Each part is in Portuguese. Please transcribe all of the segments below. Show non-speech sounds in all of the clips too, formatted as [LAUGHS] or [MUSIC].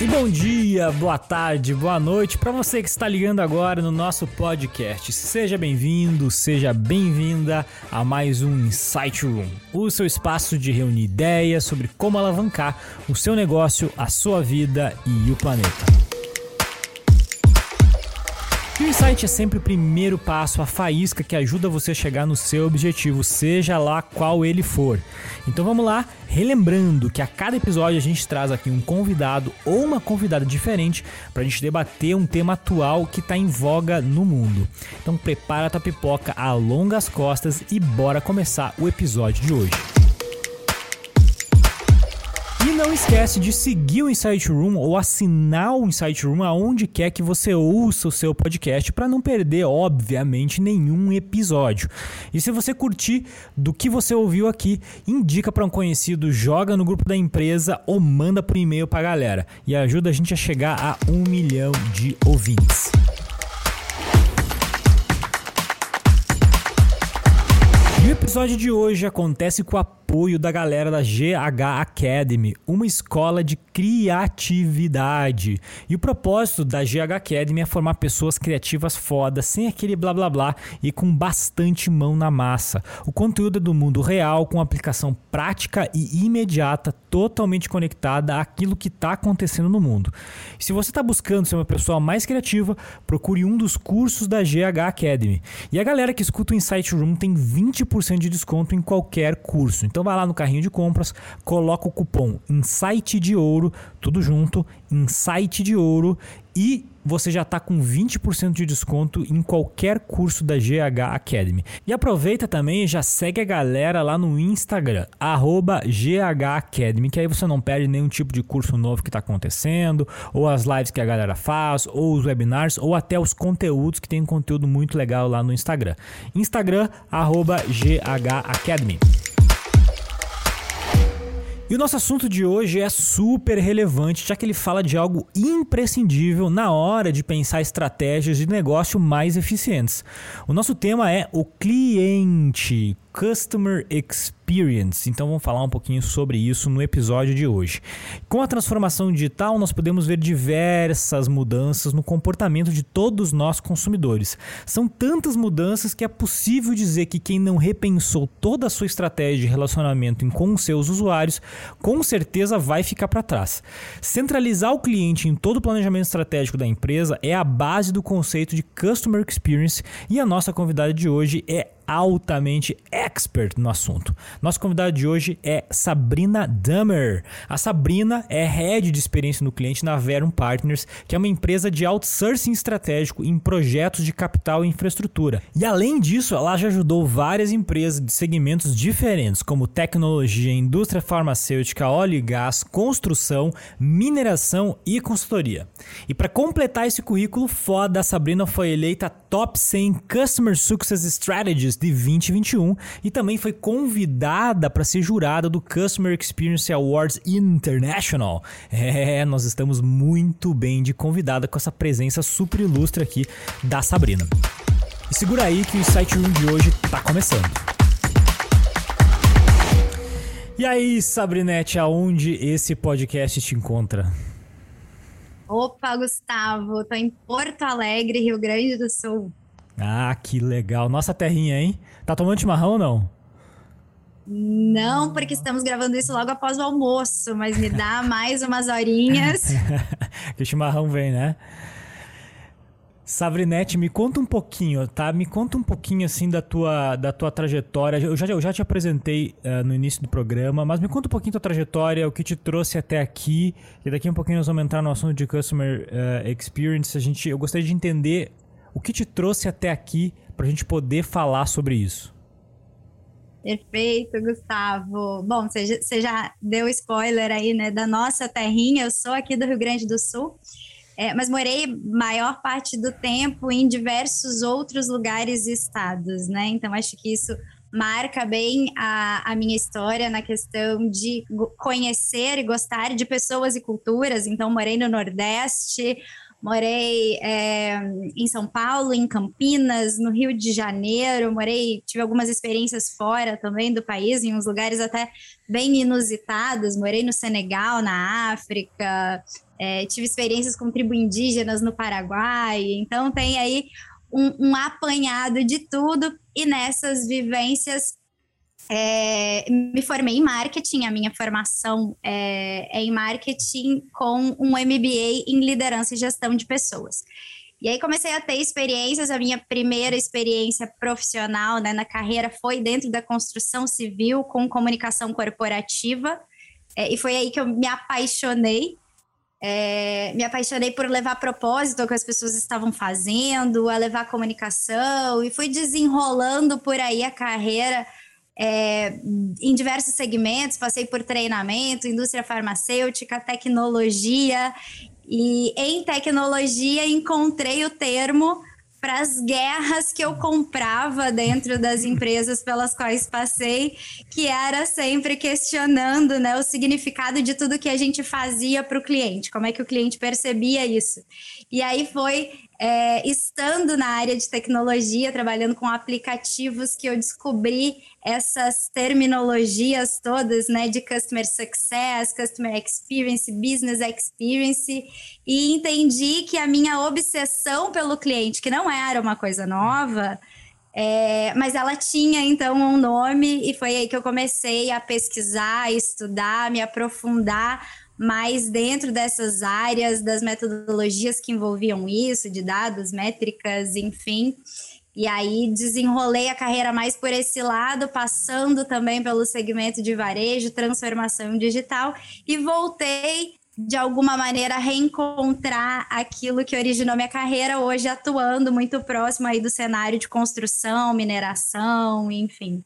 E bom dia, boa tarde, boa noite para você que está ligando agora no nosso podcast. Seja bem-vindo, seja bem-vinda a mais um Insight Room, o seu espaço de reunir ideias sobre como alavancar o seu negócio, a sua vida e o planeta. E o insight é sempre o primeiro passo, a faísca que ajuda você a chegar no seu objetivo, seja lá qual ele for. Então vamos lá, relembrando que a cada episódio a gente traz aqui um convidado ou uma convidada diferente para a gente debater um tema atual que está em voga no mundo. Então prepara a tua pipoca, alonga as costas e bora começar o episódio de hoje. E não esquece de seguir o Insight Room ou assinar o Insight Room aonde quer que você ouça o seu podcast para não perder, obviamente, nenhum episódio. E se você curtir do que você ouviu aqui, indica para um conhecido, joga no grupo da empresa ou manda por e-mail para a galera e ajuda a gente a chegar a um milhão de ouvintes. E o episódio de hoje acontece com a apoio da galera da GH Academy, uma escola de criatividade. E o propósito da GH Academy é formar pessoas criativas fodas, sem aquele blá blá blá e com bastante mão na massa. O conteúdo é do mundo real, com aplicação prática e imediata, totalmente conectada àquilo que está acontecendo no mundo. Se você está buscando ser uma pessoa mais criativa, procure um dos cursos da GH Academy. E a galera que escuta o Insight Room tem 20% de desconto em qualquer curso. Então vai lá no carrinho de compras, coloca o cupom Insight de Ouro, tudo junto, Insight de Ouro e você já está com 20% de desconto em qualquer curso da GH Academy. E aproveita também e já segue a galera lá no Instagram, GH Academy, que aí você não perde nenhum tipo de curso novo que está acontecendo, ou as lives que a galera faz, ou os webinars, ou até os conteúdos que tem conteúdo muito legal lá no Instagram. Instagram, GH Academy. E o nosso assunto de hoje é super relevante, já que ele fala de algo imprescindível na hora de pensar estratégias de negócio mais eficientes. O nosso tema é o cliente, Customer Experience. Então vamos falar um pouquinho sobre isso no episódio de hoje. Com a transformação digital, nós podemos ver diversas mudanças no comportamento de todos nós consumidores. São tantas mudanças que é possível dizer que quem não repensou toda a sua estratégia de relacionamento com os seus usuários, com certeza vai ficar para trás. Centralizar o cliente em todo o planejamento estratégico da empresa é a base do conceito de Customer Experience e a nossa convidada de hoje é altamente expert no assunto. Nossa convidada de hoje é Sabrina Dummer. A Sabrina é head de experiência no cliente na Verum Partners, que é uma empresa de outsourcing estratégico em projetos de capital e infraestrutura. E além disso, ela já ajudou várias empresas de segmentos diferentes, como tecnologia, indústria farmacêutica, óleo e gás, construção, mineração e consultoria. E para completar esse currículo foda, a Sabrina foi eleita Top 100 Customer Success Strategies de 2021 e também foi convidada para ser jurada do Customer Experience Awards International. É, nós estamos muito bem de convidada com essa presença super ilustre aqui da Sabrina. E segura aí que o Site Room de hoje está começando. E aí, Sabrinete, aonde esse podcast te encontra? Opa, Gustavo, tô em Porto Alegre, Rio Grande do Sul. Ah, que legal. Nossa terrinha, hein? Tá tomando chimarrão ou não? Não, porque estamos gravando isso logo após o almoço, mas me dá [LAUGHS] mais umas horinhas. [LAUGHS] que o chimarrão vem, né? Savrinete, me conta um pouquinho, tá? Me conta um pouquinho assim da tua, da tua trajetória. Eu já, eu já te apresentei uh, no início do programa, mas me conta um pouquinho da tua trajetória, o que te trouxe até aqui. E daqui a um pouquinho nós vamos entrar no assunto de Customer uh, Experience. A gente, eu gostaria de entender o que te trouxe até aqui para a gente poder falar sobre isso. Perfeito, Gustavo. Bom, você já deu spoiler aí, né, da nossa terrinha. Eu sou aqui do Rio Grande do Sul, é, mas morei maior parte do tempo em diversos outros lugares e estados, né? Então acho que isso marca bem a, a minha história na questão de conhecer e gostar de pessoas e culturas. Então morei no Nordeste, morei é, em São Paulo, em Campinas, no Rio de Janeiro, morei, tive algumas experiências fora também do país, em uns lugares até bem inusitados, morei no Senegal, na África, é, tive experiências com tribo indígenas no Paraguai, então tem aí um, um apanhado de tudo, e nessas vivências é, me formei em marketing, a minha formação é, é, em marketing com um MBA em liderança e gestão de pessoas. E aí comecei a ter experiências, a minha primeira experiência profissional né, na carreira foi dentro da construção civil com comunicação corporativa, é, e foi aí que eu me apaixonei. É, me apaixonei por levar propósito ao que as pessoas estavam fazendo, a levar comunicação, e fui desenrolando por aí a carreira é, em diversos segmentos, passei por treinamento, indústria farmacêutica, tecnologia, e em tecnologia encontrei o termo para as guerras que eu comprava dentro das [LAUGHS] empresas pelas quais passei, que era sempre questionando né, o significado de tudo que a gente fazia para o cliente, como é que o cliente percebia isso. E aí foi é, estando na área de tecnologia, trabalhando com aplicativos, que eu descobri essas terminologias todas, né, de customer success, customer experience, business experience, e entendi que a minha obsessão pelo cliente, que não era uma coisa nova, é, mas ela tinha então um nome, e foi aí que eu comecei a pesquisar, estudar, me aprofundar mas dentro dessas áreas, das metodologias que envolviam isso, de dados, métricas, enfim. E aí desenrolei a carreira mais por esse lado, passando também pelo segmento de varejo, transformação digital, e voltei de alguma maneira reencontrar aquilo que originou minha carreira, hoje atuando muito próximo aí do cenário de construção, mineração, enfim.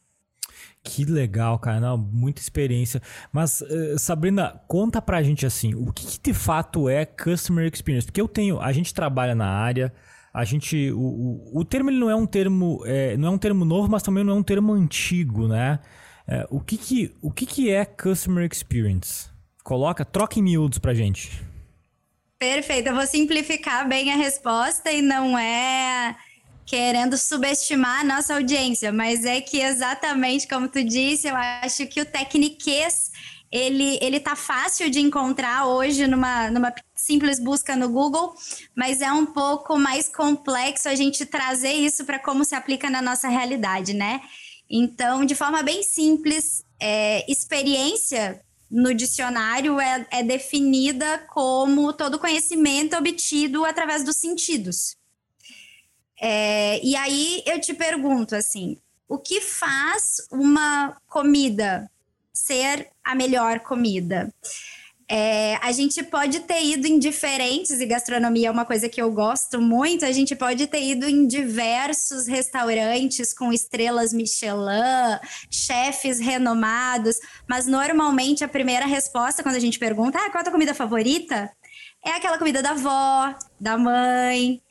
Que legal, cara. Não, muita experiência. Mas, uh, Sabrina, conta pra gente assim, o que, que, de fato é Customer Experience? Porque eu tenho, a gente trabalha na área, a gente, o, o, o termo ele não é um termo, é, não é um termo novo, mas também não é um termo antigo, né? É, o que que, o que que é Customer Experience? Coloca, troca em miúdos pra gente. Perfeito, eu vou simplificar bem a resposta e não é querendo subestimar a nossa audiência, mas é que exatamente como tu disse, eu acho que o tecniquez ele, ele tá fácil de encontrar hoje numa, numa simples busca no Google, mas é um pouco mais complexo a gente trazer isso para como se aplica na nossa realidade, né? Então, de forma bem simples, é, experiência no dicionário é, é definida como todo conhecimento obtido através dos sentidos. É, e aí eu te pergunto assim: o que faz uma comida ser a melhor comida? É, a gente pode ter ido em diferentes, e gastronomia é uma coisa que eu gosto muito, a gente pode ter ido em diversos restaurantes com estrelas Michelin, chefes renomados, mas normalmente a primeira resposta quando a gente pergunta ah, qual é a tua comida favorita? É aquela comida da avó, da mãe,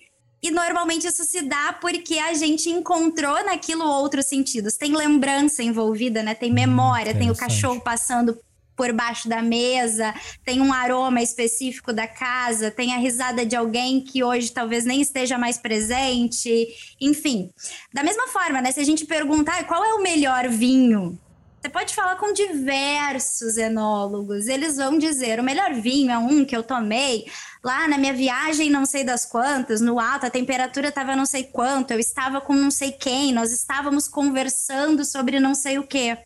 e normalmente isso se dá porque a gente encontrou naquilo outros sentidos. Tem lembrança envolvida, né? Tem memória, tem o cachorro passando por baixo da mesa, tem um aroma específico da casa, tem a risada de alguém que hoje talvez nem esteja mais presente, enfim. Da mesma forma, né? Se a gente perguntar qual é o melhor vinho, você pode falar com diversos enólogos, eles vão dizer: o melhor vinho é um que eu tomei lá na minha viagem, não sei das quantas, no alto, a temperatura estava não sei quanto, eu estava com não sei quem, nós estávamos conversando sobre não sei o quê.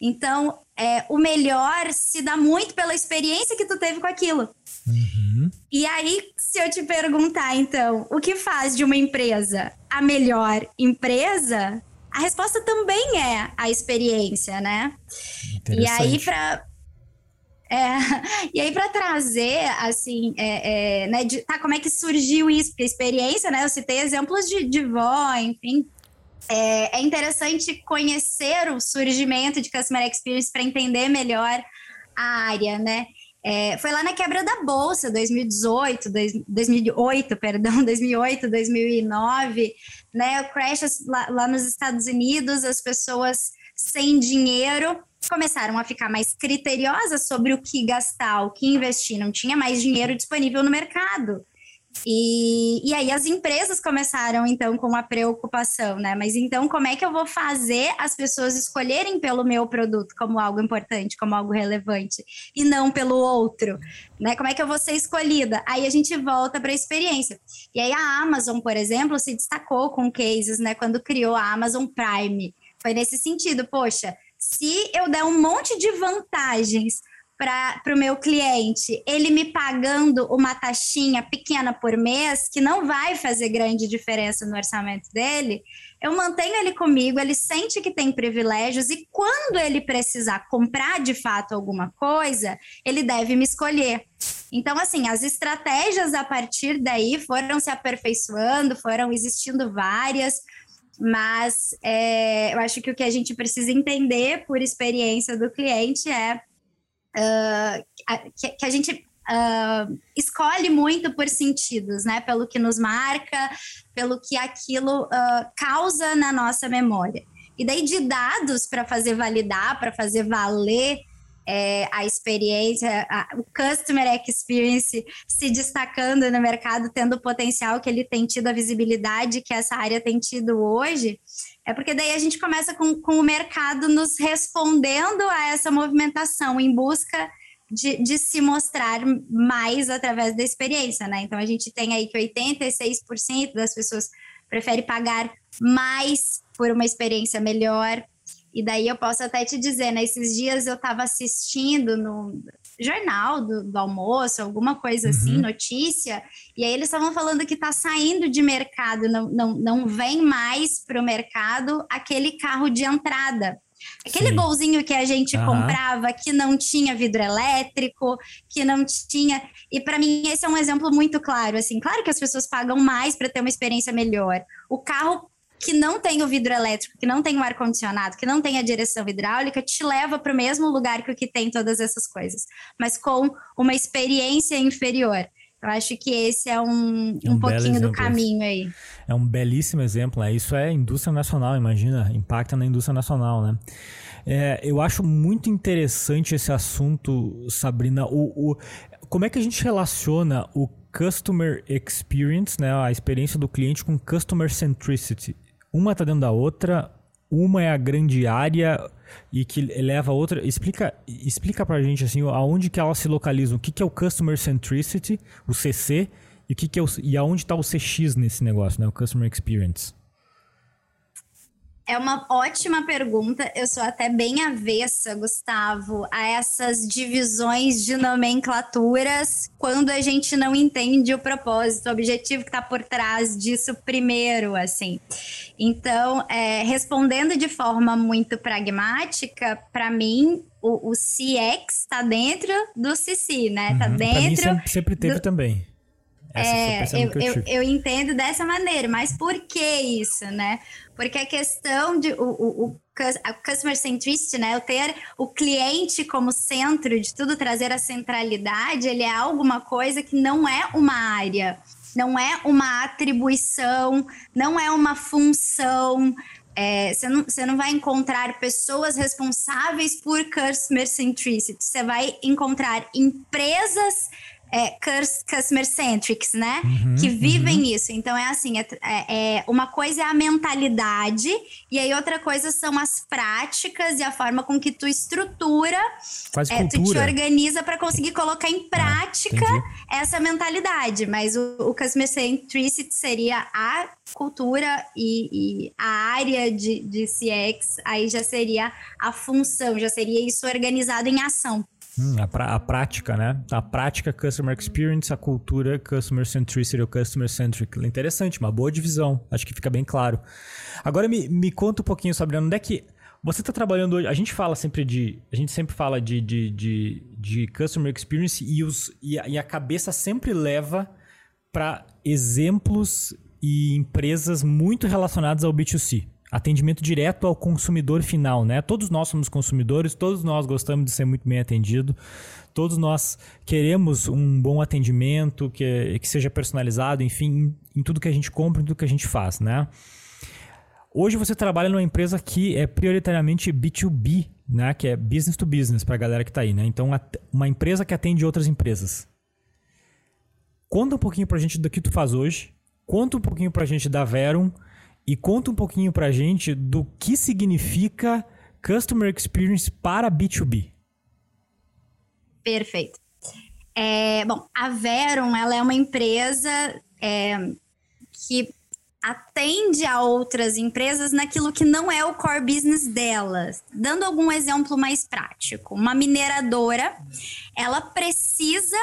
Então, é, o melhor se dá muito pela experiência que tu teve com aquilo. Uhum. E aí, se eu te perguntar, então, o que faz de uma empresa a melhor empresa? A resposta também é a experiência, né? E aí, para é, [LAUGHS] e aí, para trazer, assim, é, é, né, de, tá, como é que surgiu isso? Porque a experiência, né, eu citei exemplos de, de vó, enfim. É, é interessante conhecer o surgimento de Customer Experience para entender melhor a área, né? É, foi lá na quebra da bolsa, 2018, 2008, perdão, [LAUGHS] 2008, 2009, né? O crash lá, lá nos Estados Unidos, as pessoas sem dinheiro começaram a ficar mais criteriosas sobre o que gastar, o que investir, não tinha mais dinheiro disponível no mercado. E, e aí as empresas começaram então com uma preocupação, né? Mas então como é que eu vou fazer as pessoas escolherem pelo meu produto como algo importante, como algo relevante e não pelo outro, né? Como é que eu vou ser escolhida? Aí a gente volta para a experiência. E aí a Amazon, por exemplo, se destacou com cases, né? Quando criou a Amazon Prime, foi nesse sentido, poxa, se eu der um monte de vantagens para o meu cliente, ele me pagando uma taxinha pequena por mês, que não vai fazer grande diferença no orçamento dele, eu mantenho ele comigo, ele sente que tem privilégios e quando ele precisar comprar de fato alguma coisa, ele deve me escolher. Então, assim, as estratégias a partir daí foram se aperfeiçoando, foram existindo várias, mas é, eu acho que o que a gente precisa entender por experiência do cliente é uh, que, que, a gente uh, escolhe muito por sentidos, né? Pelo que nos marca, pelo que aquilo uh, causa na nossa memória. E daí de dados para fazer validar, para fazer valer é, a experiência, a, o customer experience se destacando no mercado, tendo o potencial que ele tem tido, a visibilidade que essa área tem tido hoje, é porque daí a gente começa com, com o mercado nos respondendo a essa movimentação em busca de, de, se mostrar mais através da experiência, né? Então a gente tem aí que 86% das pessoas prefere pagar mais por uma experiência melhor. E daí eu posso até te dizer, né? Esses dias eu estava assistindo no, jornal do, do almoço, alguma coisa assim, uhum. notícia, e aí eles estavam falando que está saindo de mercado, não, não, não vem mais para o mercado aquele carro de entrada. Aquele Sim. golzinho que a gente uhum. comprava que não tinha vidro elétrico, que não tinha. E para mim esse é um exemplo muito claro, assim, claro que as pessoas pagam mais para ter uma experiência melhor. O carro que não tem o vidro elétrico, que não tem o ar-condicionado, que não tem a direção hidráulica, te leva para o mesmo lugar que o que tem todas essas coisas, mas com uma experiência inferior. Eu acho que esse é um, é um, um pouquinho do caminho aí. É um belíssimo exemplo. Né? Isso é indústria nacional, imagina, impacta na indústria nacional, né? É, eu acho muito interessante esse assunto, Sabrina. O, o, como é que a gente relaciona o customer experience, né, a experiência do cliente, com customer centricity? Uma tá dentro da outra, uma é a grande área e que leva a outra. Explica, explica pra gente assim, aonde que elas se localizam, o que, que é o Customer Centricity, o CC, e, o que que é o, e aonde está o CX nesse negócio, né? O Customer Experience. É uma ótima pergunta. Eu sou até bem avessa, Gustavo, a essas divisões de nomenclaturas quando a gente não entende o propósito, o objetivo que está por trás disso primeiro, assim. Então, é, respondendo de forma muito pragmática, para mim, o, o CX está dentro do CC, né? Está uhum. dentro. Pra mim sempre, teve do... também. Essa é, eu, eu, eu, eu, entendo dessa maneira, mas por que isso, né? Porque a questão de o, o, o a customer centricity, né, o ter o cliente como centro de tudo, trazer a centralidade, ele é alguma coisa que não é uma área, não é uma atribuição, não é uma função. É, você, não, você não vai encontrar pessoas responsáveis por customer centricity, você vai encontrar empresas é, customer centrics, né? Uhum, que vivem uhum. isso. Então é assim, é, é, é, uma coisa é a mentalidade e aí outra coisa são as práticas e a forma com que tu estrutura, Quase é, tu te organiza para conseguir colocar em ah, prática ah, essa mentalidade. Mas o, o customer centricity seria a cultura e, e a área de, de CX aí já seria a função, já seria isso organizado em ação. Hum, a, a, prática, né? A prática Customer Experience, a cultura Customer Centricity ou Customer Centric. Interessante, uma boa divisão. Acho que fica bem claro. Agora me, me conta um pouquinho, Sabrina, onde é que você está trabalhando hoje? A gente fala sempre de. A gente sempre fala de, de, de, de Customer Experience e, os, e, a, e a cabeça sempre leva para exemplos e empresas muito relacionadas ao B2C atendimento direto ao consumidor final, né? Todos nós somos consumidores, todos nós gostamos de ser muito bem atendido, todos nós queremos um bom atendimento que, que seja personalizado, enfim, em, em tudo que a gente compra, em tudo que a gente faz, né? Hoje você trabalha numa empresa que é prioritariamente B2B, né? Que é business to business para a galera que está aí, né? Então, uma empresa que atende outras empresas. conta um pouquinho pra gente do que tu faz hoje, conta um pouquinho pra gente da Verum e conta um pouquinho pra gente do que significa Customer Experience para B2B. Perfeito. É, bom, a Verum ela é uma empresa é, que atende a outras empresas naquilo que não é o core business delas. Dando algum exemplo mais prático, uma mineradora, ela precisa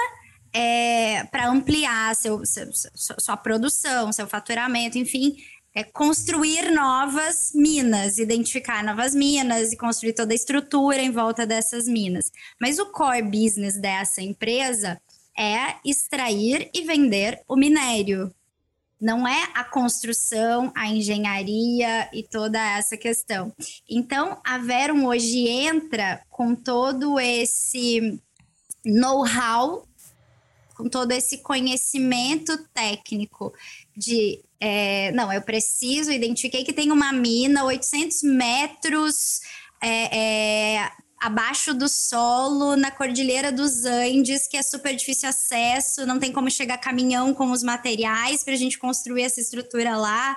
é, para ampliar seu, seu, sua produção, seu faturamento, enfim, é construir novas minas, identificar novas minas e construir toda a estrutura em volta dessas minas. Mas o core business dessa empresa é extrair e vender o minério. Não é a construção, a engenharia e toda essa questão. Então, a Verum hoje entra com todo esse know-how, com todo esse conhecimento técnico de é, não, eu preciso, identifiquei que tem uma mina 800 metros é, é, abaixo do solo, na Cordilheira dos Andes, que é super difícil acesso, não tem como chegar caminhão com os materiais para a gente construir essa estrutura lá.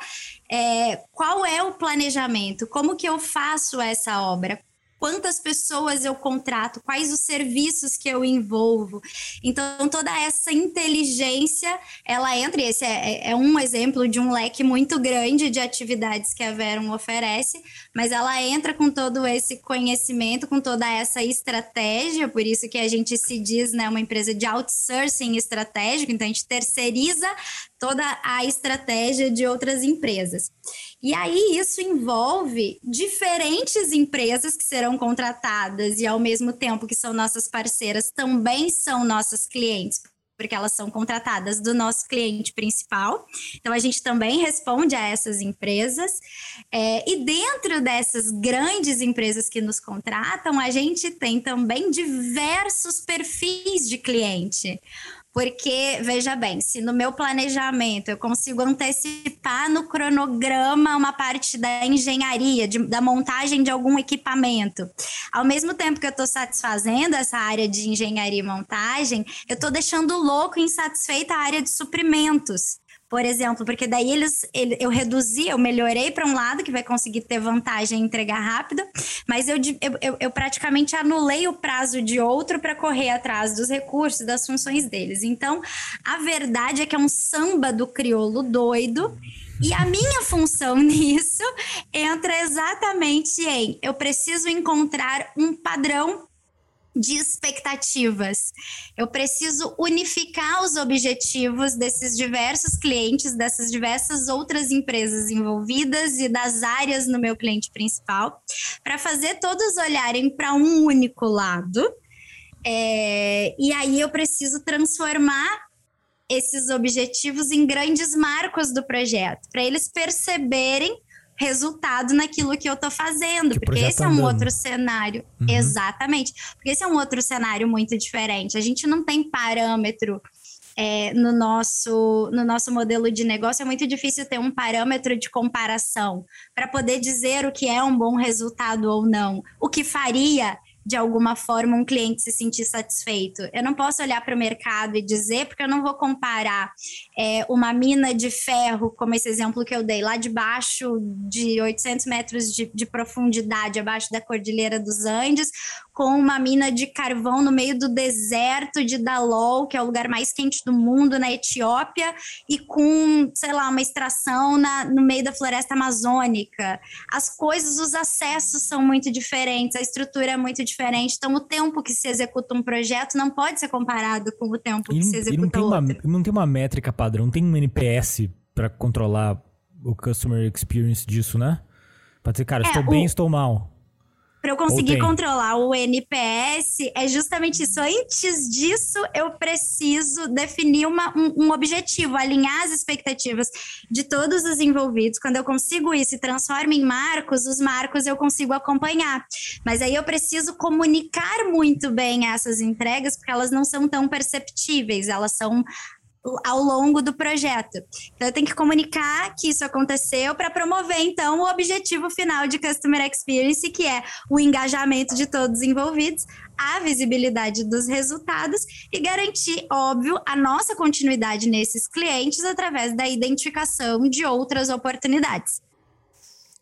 É, qual é o planejamento? Como que eu faço essa obra? Quantas pessoas eu contrato, quais os serviços que eu envolvo. Então, toda essa inteligência, ela entra, e esse é, é, um exemplo de um leque muito grande de atividades que a Verum oferece, mas ela entra com todo esse conhecimento, com toda essa estratégia, por isso que a gente se diz né, uma empresa de outsourcing estratégico, então a gente terceiriza toda a estratégia de outras empresas. E aí isso envolve diferentes empresas que serão contratadas e ao mesmo tempo que são nossas parceiras também são nossas clientes, porque elas são contratadas do nosso cliente principal. Então, a gente também responde a essas empresas. É, e dentro dessas grandes empresas que nos contratam, a gente tem também diversos perfis de cliente. Porque, veja bem, se no meu planejamento eu consigo antecipar no cronograma uma parte da engenharia, de, da montagem de algum equipamento, ao mesmo tempo que eu estou satisfazendo essa área de engenharia e montagem, eu estou deixando louco e insatisfeita a área de suprimentos por exemplo, porque daí eles, ele, eu reduzi, eu melhorei para um lado que vai conseguir ter vantagem em entregar rápido, mas eu, eu, eu praticamente anulei o prazo de outro para correr atrás dos recursos, das funções deles. Então, a verdade é que é um samba do crioulo doido. E a minha função [LAUGHS] nisso entra exatamente em eu preciso encontrar um padrão de expectativas. Eu preciso unificar os objetivos desses diversos clientes, dessas diversas outras empresas envolvidas e das áreas no meu cliente principal, para fazer todos olharem para um único lado. É, e aí eu preciso transformar esses objetivos em grandes marcos do projeto, para eles perceberem resultado naquilo que eu tô fazendo, que porque esse é um outro cenário. Uhum. Exatamente. Porque esse é um outro cenário muito diferente. A gente não tem parâmetro é, no, nosso, no nosso modelo de negócio, é muito difícil ter um parâmetro de comparação para poder dizer o que é um bom resultado ou não. O que faria de alguma forma um cliente se sentir satisfeito. Eu não posso olhar para o mercado e dizer, porque eu não vou comparar é, uma mina de ferro, como esse exemplo que eu dei, lá de baixo de 800 metros de, de profundidade, abaixo da Cordilheira dos Andes, com uma mina de carvão no meio do deserto de Dalol, que é o lugar mais quente do mundo, na Etiópia, e com, sei lá, uma extração na, no meio da floresta amazônica. As coisas, os acessos são muito diferentes, a estrutura é muito diferente, então o tempo que se executa um projeto não pode ser comparado com o tempo e, que se executa não tem outro. Uma, não tem uma métrica padrão, não tem um NPS para controlar o customer experience disso, né? Pode dizer, cara, é, estou o... bem, estou mal. Para eu conseguir controlar o NPS, é justamente isso. Antes disso, eu preciso definir uma, um, um, objetivo, alinhar as expectativas de todos os envolvidos. Quando eu consigo isso e transformo em marcos, os marcos eu consigo acompanhar. Mas aí eu preciso comunicar muito bem essas entregas, porque elas não são tão perceptíveis, elas são ao longo do projeto. Então, eu tenho que comunicar que isso aconteceu para promover, então, o objetivo final de Customer Experience, que é o engajamento de todos os envolvidos, a visibilidade dos resultados e garantir, óbvio, a nossa continuidade nesses clientes através da identificação de outras oportunidades.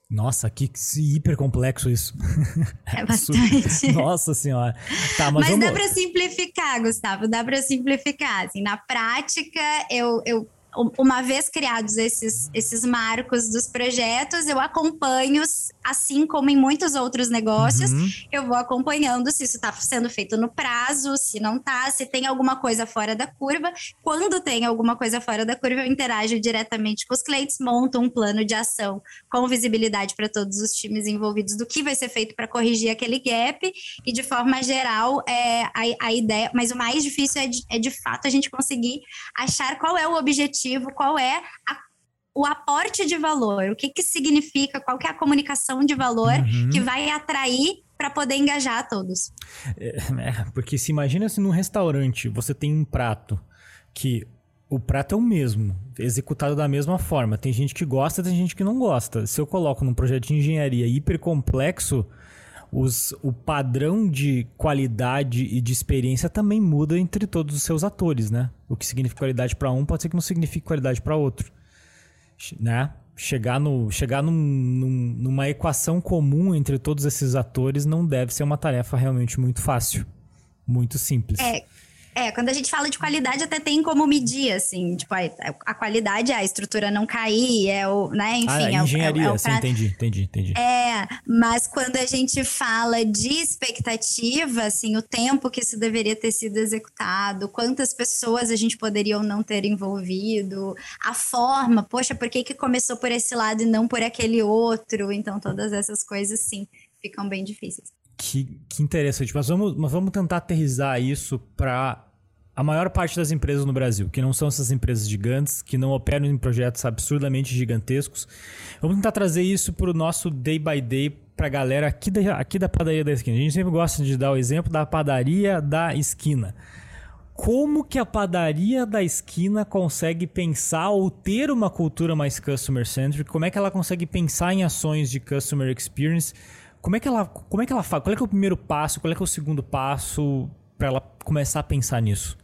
Nossa, que hiper complexo isso. [LAUGHS] É bastante. Nossa senhora. Tá, mas, mas dá para simplificar, Gustavo, dá para simplificar. Assim, na prática, eu, eu uma vez criados esses, esses marcos dos projetos, eu acompanho, assim como em muitos outros negócios, uhum. eu vou acompanhando se isso está sendo feito no prazo, se não está, se tem alguma coisa fora da curva. Quando tem alguma coisa fora da curva, eu interajo diretamente com os clientes, monto um plano de ação com visibilidade para todos os times envolvidos do que vai ser feito para corrigir aquele gap e de forma geral é, a, a ideia, mas o mais difícil é de, é de fato a gente conseguir achar qual é o objetivo objetivo, qual é a, o aporte de valor, o que, que significa, qual que é a comunicação de valor uhum. que vai atrair para poder engajar todos. É, é, porque se imagina se num restaurante você tem um prato que o prato é o mesmo, executado da mesma forma. Tem gente que gosta, tem gente que não gosta. Se eu coloco num projeto de engenharia hiper complexo, os, o padrão de qualidade e de experiência também muda entre todos os seus atores, né? O que significa qualidade para um pode ser que não signifique qualidade para outro, né? Chegar, no, chegar num, num, numa equação comum entre todos esses atores não deve ser uma tarefa realmente muito fácil, muito simples. É, é, quando a gente fala de qualidade, até tem como medir, assim, tipo, a, a qualidade é a estrutura não cair, é o, né, enfim. Ah, é engenharia, é, é, é sim, entendi, entendi, entendi. É, mas quando a gente fala de expectativa, assim, o tempo que isso deveria ter sido executado, quantas pessoas a gente poderia ou não ter envolvido, a forma, poxa, por que que começou por esse lado e não por aquele outro? Então, todas essas coisas, sim, ficam bem difíceis. Que, que interessante, mas vamos, mas vamos tentar aterrizar isso para a maior parte das empresas no Brasil, que não são essas empresas gigantes, que não operam em projetos absurdamente gigantescos. Vamos tentar trazer isso para o nosso day by day para a galera aqui da, aqui da padaria da esquina. A gente sempre gosta de dar o exemplo da padaria da esquina. Como que a padaria da esquina consegue pensar ou ter uma cultura mais customer centric? Como é que ela consegue pensar em ações de customer experience? Como é que ela, como é que ela faz? Qual é, é o primeiro passo? Qual é, é o segundo passo para ela começar a pensar nisso?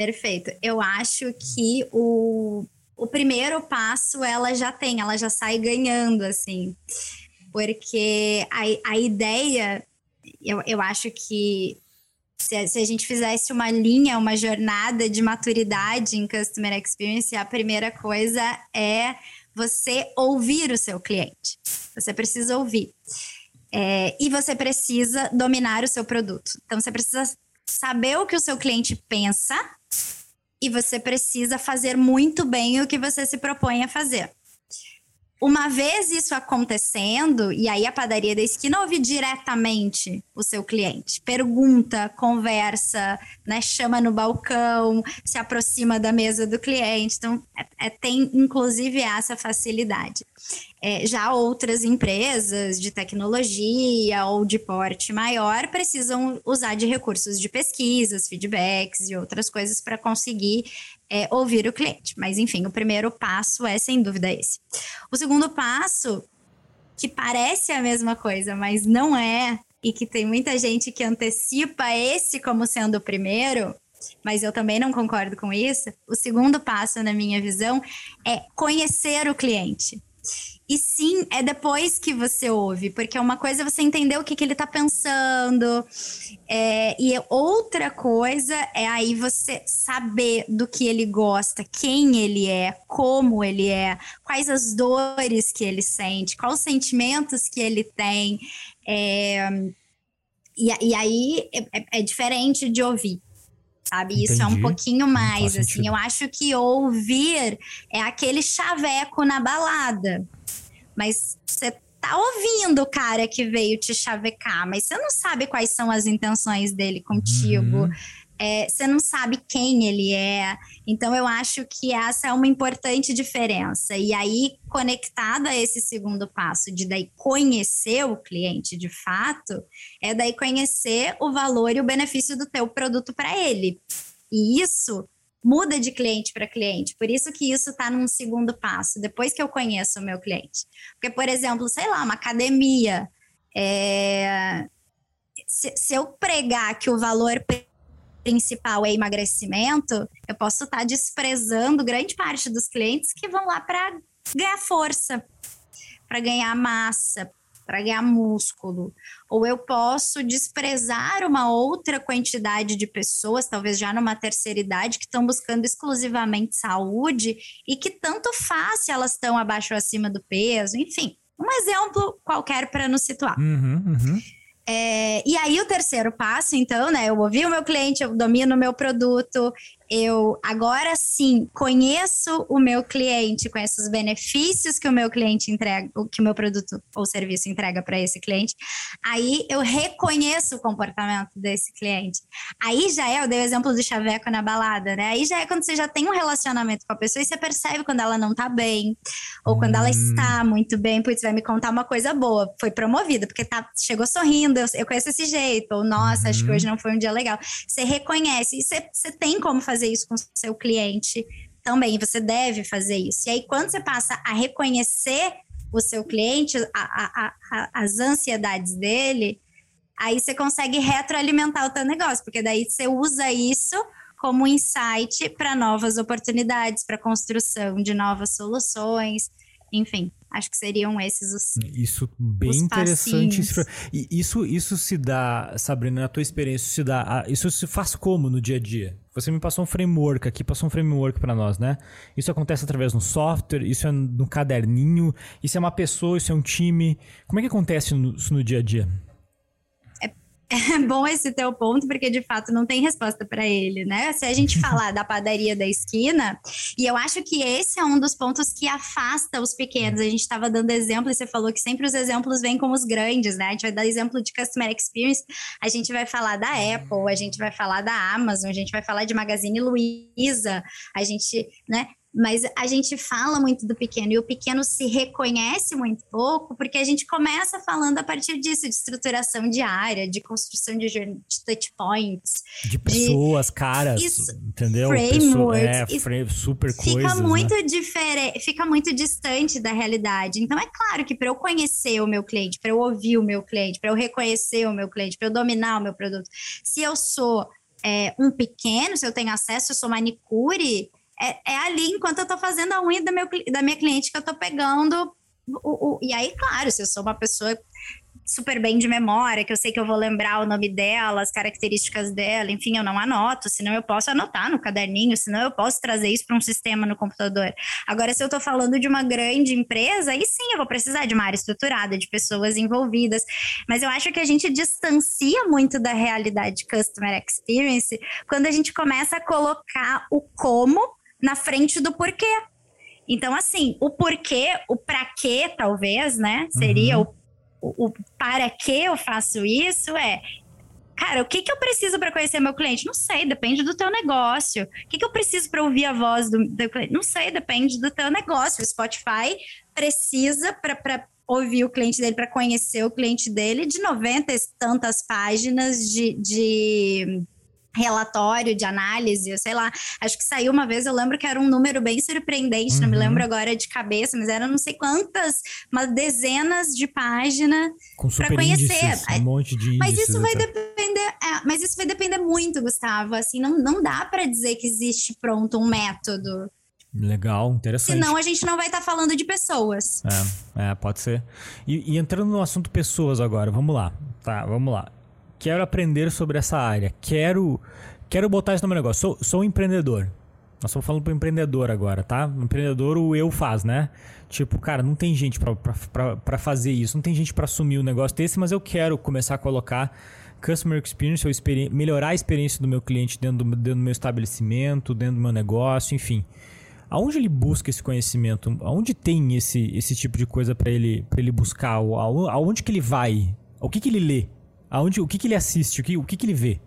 Perfeito. Eu acho que o, o primeiro passo ela já tem, ela já sai ganhando, assim. Porque a, a ideia, eu, eu acho que se, se a gente fizesse uma linha, uma jornada de maturidade em Customer Experience, a primeira coisa é você ouvir o seu cliente. Você precisa ouvir. É, e você precisa dominar o seu produto. Então, você precisa saber o que o seu cliente pensa e você precisa fazer muito bem o que você se propõe a fazer. Uma vez isso acontecendo, e aí a padaria da esquina ouve diretamente o seu cliente. Pergunta, conversa, né, chama no balcão, se aproxima da mesa do cliente. Então, é, é, tem inclusive essa facilidade. É, já outras empresas de tecnologia ou de porte maior precisam usar de recursos de pesquisas, feedbacks e outras coisas para conseguir é, ouvir o cliente. Mas, enfim, o primeiro passo é sem dúvida esse. O segundo passo, que parece a mesma coisa, mas não é, e que tem muita gente que antecipa esse como sendo o primeiro, mas eu também não concordo com isso. O segundo passo, na minha visão, é conhecer o cliente. E sim, é depois que você ouve, porque uma coisa é você entender o que, que ele tá pensando, é, e outra coisa é aí você saber do que ele gosta, quem ele é, como ele é, quais as dores que ele sente, quais os sentimentos que ele tem. É, e, e aí é, é, é diferente de ouvir sabe? Entendi. Isso é um pouquinho mais, assim. Sentido. Eu acho que ouvir é aquele chaveco na balada. Mas você tá ouvindo o cara que veio te chavecar, mas você não sabe quais são as intenções dele contigo. Uhum. É, você não sabe quem ele é. Então, eu acho que essa é uma importante diferença. E aí, conectado a esse segundo passo de daí conhecer o cliente de fato, é daí conhecer o valor e o benefício do teu produto para ele. E isso muda de cliente para cliente. Por isso que isso está num segundo passo, depois que eu conheço o meu cliente. Porque, por exemplo, sei lá, uma academia. É se, se eu pregar que o valor principal é emagrecimento, eu posso estar tá desprezando grande parte dos clientes que vão lá para ganhar força, para ganhar massa, para ganhar músculo. Ou eu posso desprezar uma outra quantidade de pessoas, talvez já numa terceira idade, que estão buscando exclusivamente saúde e que tanto faz se elas estão abaixo ou acima do peso, enfim. Um exemplo qualquer para nos situar. Uhum, uhum. É, e aí o terceiro passo, então, né? Eu ouvi o meu cliente, eu domino o meu produto, eu agora sim conheço o meu cliente, conheço os benefícios que o meu cliente entrega, que o meu produto ou serviço entrega para esse cliente. Aí eu reconheço o comportamento desse cliente. Aí já é, eu dei o exemplo do chaveco na balada, né? Aí já é quando você já tem um relacionamento com a pessoa e você percebe quando ela não tá bem, ou quando ela hum. está muito bem, putz, vai me contar uma coisa boa, foi promovida, porque tá, chegou sorrindo, eu, eu conheço esse jeito, ou nossa, acho que uhum. hoje não foi um dia legal. Você reconhece, e você, você tem como fazer fazer isso com seu cliente também. Você deve fazer isso. E aí, quando você passa a reconhecer o seu cliente, a, a, a, as ansiedades dele, aí você consegue retroalimentar o teu negócio, porque daí você usa isso como insight para novas oportunidades, para construção de novas soluções, enfim. Acho que seriam esses os. Isso bem os interessante. E isso, isso se dá, Sabrina, na tua experiência, se dá. Isso se faz como no dia a dia? Você me passou um framework aqui, passou um framework para nós, né? Isso acontece através do software, isso é no caderninho, isso é uma pessoa, isso é um time. Como é que acontece isso no dia a dia? [LAUGHS] é bom esse teu ponto, porque de fato não tem resposta para ele, né? Se a gente [LAUGHS] falar da padaria da esquina, e eu acho que esse é um dos pontos que afasta os pequenos. A gente estava dando exemplo, e você falou que sempre os exemplos vêm com os grandes, né? A gente vai dar exemplo de customer experience, a gente vai falar da Apple, a gente vai falar da Amazon, a gente vai falar de Magazine Luiza, a gente, né? Mas a gente fala muito do pequeno e o pequeno se reconhece muito pouco, porque a gente começa falando a partir disso, de estruturação diária, de construção de, de touch points. De pessoas, de, caras, isso, entendeu? Frameworks. Pessoa, é, super fica coisas. Fica muito né? diferente, fica muito distante da realidade. Então é claro que para eu conhecer o meu cliente, para eu ouvir o meu cliente, para eu reconhecer o meu cliente, para eu dominar o meu produto, se eu sou é, um pequeno, se eu tenho acesso, eu sou manicure é, é ali enquanto eu estou fazendo a unha do meu, da minha cliente que eu estou pegando. O, o, e aí, claro, se eu sou uma pessoa super bem de memória, que eu sei que eu vou lembrar o nome dela, as características dela, enfim, eu não anoto, senão eu posso anotar no caderninho, senão eu posso trazer isso para um sistema no computador. Agora, se eu estou falando de uma grande empresa, aí sim eu vou precisar de uma área estruturada, de pessoas envolvidas, mas eu acho que a gente distancia muito da realidade customer experience quando a gente começa a colocar o como na frente do porquê. Então, assim, o porquê, o para quê, talvez, né? Seria uhum. o, o, para que eu faço isso é. Cara, o que, que eu preciso para conhecer meu cliente? Não sei, depende do teu negócio. O que, que eu preciso para ouvir a voz do, do cliente? Não sei, depende do teu negócio. O Spotify precisa para ouvir o cliente dele, para conhecer o cliente dele, de 90 e tantas páginas de, de relatório de análise, sei lá, acho que saiu uma vez, eu lembro que era um número bem surpreendente, uhum. não me uhum. lembro agora de cabeça, mas era não sei quantas, umas dezenas de páginas para conhecer. Índices, um monte de índices, Mas isso vai depender, é, mas isso vai depender muito, Gustavo, assim, não, não dá para dizer que existe pronto um método. Legal, interessante. Senão a gente não vai estar tá falando de pessoas. É, é pode ser. E, e entrando no assunto pessoas agora, vamos lá. Tá, vamos lá quero aprender sobre essa área, quero quero botar isso no meu negócio. Sou, sou um empreendedor. Nós estamos falando para empreendedor agora, tá? O empreendedor o eu faz, né? Tipo, cara, não tem gente para fazer isso, não tem gente para assumir o um negócio desse, mas eu quero começar a colocar customer experience, ou melhorar a experiência do meu cliente dentro do, dentro do meu estabelecimento, dentro do meu negócio, enfim. Aonde ele busca esse conhecimento? Aonde tem esse, esse tipo de coisa para ele, ele buscar? Aonde que ele vai? O que, que ele lê? Aonde, o que, que ele assiste? O que, o que, que ele vê?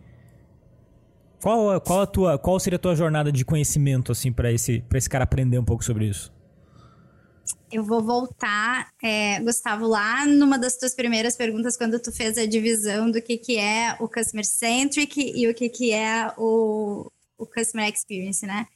Qual, qual, a tua, qual seria a tua jornada de conhecimento assim para esse, esse cara aprender um pouco sobre isso? Eu vou voltar, é, Gustavo, lá numa das tuas primeiras perguntas, quando tu fez a divisão do que, que é o Customer Centric e o que, que é o, o Customer Experience, né?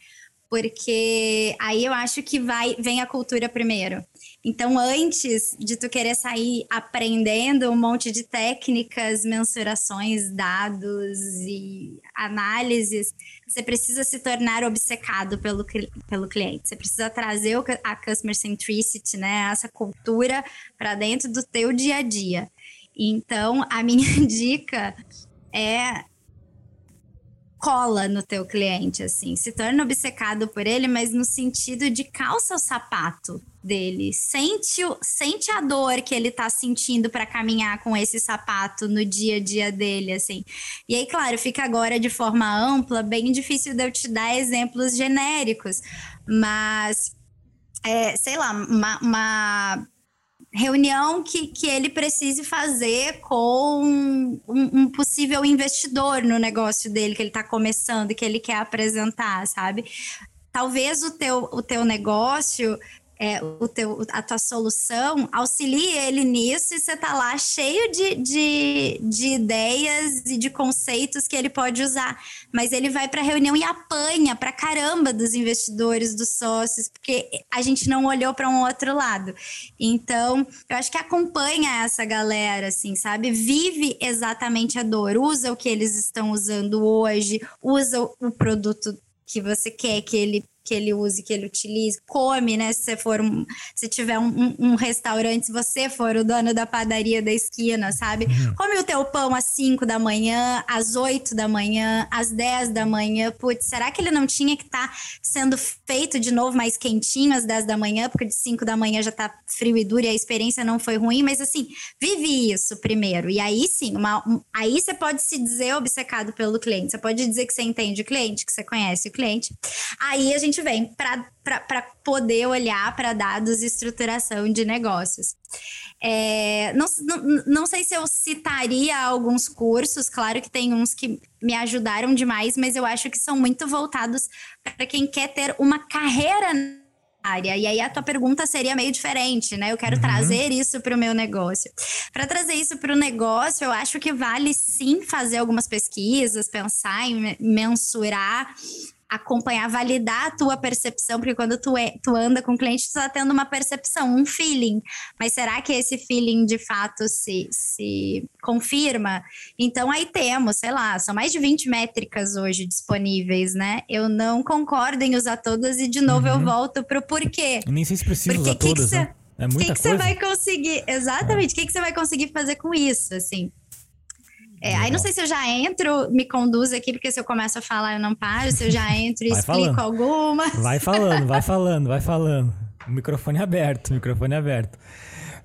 Porque aí eu acho que vai vem a cultura primeiro. Então, antes de tu querer sair aprendendo um monte de técnicas, mensurações, dados e análises, você precisa se tornar obcecado pelo, pelo cliente. Você precisa trazer a customer centricity, né, essa cultura para dentro do teu dia a dia. Então, a minha [LAUGHS] dica é cola no teu cliente, assim, se torna obcecado por ele, mas no sentido de calça o sapato dele, sente, o, sente a dor que ele tá sentindo para caminhar com esse sapato no dia a dia dele, assim. E aí, claro, fica agora de forma ampla, bem difícil de eu te dar exemplos genéricos, mas, é, sei lá, uma, uma reunião que, que ele precise fazer com um, um, possível investidor no negócio dele que ele está começando que ele quer apresentar, sabe? Talvez o teu, o teu negócio é, o teu, a tua solução, auxilie ele nisso e você tá lá cheio de, de, de ideias e de conceitos que ele pode usar. Mas ele vai para reunião e apanha para caramba dos investidores, dos sócios, porque a gente não olhou para um outro lado. Então, eu acho que acompanha essa galera, assim, sabe? Vive exatamente a dor, usa o que eles estão usando hoje, usa o produto que você quer que ele que ele use, que ele utilize, come, né? Se você for um, se tiver um, um, restaurante, se você for o dono da padaria da esquina, sabe? Uhum. Come o teu pão às 5 da manhã, às 8 da manhã, às 10 da manhã. Putz, será que ele não tinha que estar tá sendo feito de novo mais quentinho às 10 da manhã, porque de 5 da manhã já tá frio e duro e a experiência não foi ruim, mas assim, vive isso primeiro. E aí sim, uma, um, aí você pode se dizer obcecado pelo cliente. Você pode dizer que você entende o cliente, que você conhece o cliente. Aí a gente gente vem para poder olhar para dados e estruturação de negócios. É, não, não, não sei se eu citaria alguns cursos, claro que tem uns que me ajudaram demais, mas eu acho que são muito voltados para quem quer ter uma carreira área. E aí a tua pergunta seria meio diferente, né? Eu quero uhum. trazer isso para o meu negócio. Para trazer isso para o negócio, eu acho que vale sim fazer algumas pesquisas, pensar em mensurar acompanhar, validar a tua percepção, porque quando tu, é, tu anda com o cliente, tu está tendo uma percepção, um feeling. Mas será que esse feeling de fato se, se confirma? Então aí temos, sei lá, são mais de 20 métricas hoje disponíveis, né? Eu não concordo em usar todas e de novo uhum. eu volto pro porquê. nem sei se precisa porque usar todas, que né? É muita que que você vai conseguir? Exatamente. O é. que, que você vai conseguir fazer com isso? Assim, é, aí não sei se eu já entro, me conduz aqui, porque se eu começo a falar eu não paro, se eu já entro e explico falando. algumas. Vai falando, vai [LAUGHS] falando, vai falando. O microfone aberto, microfone aberto.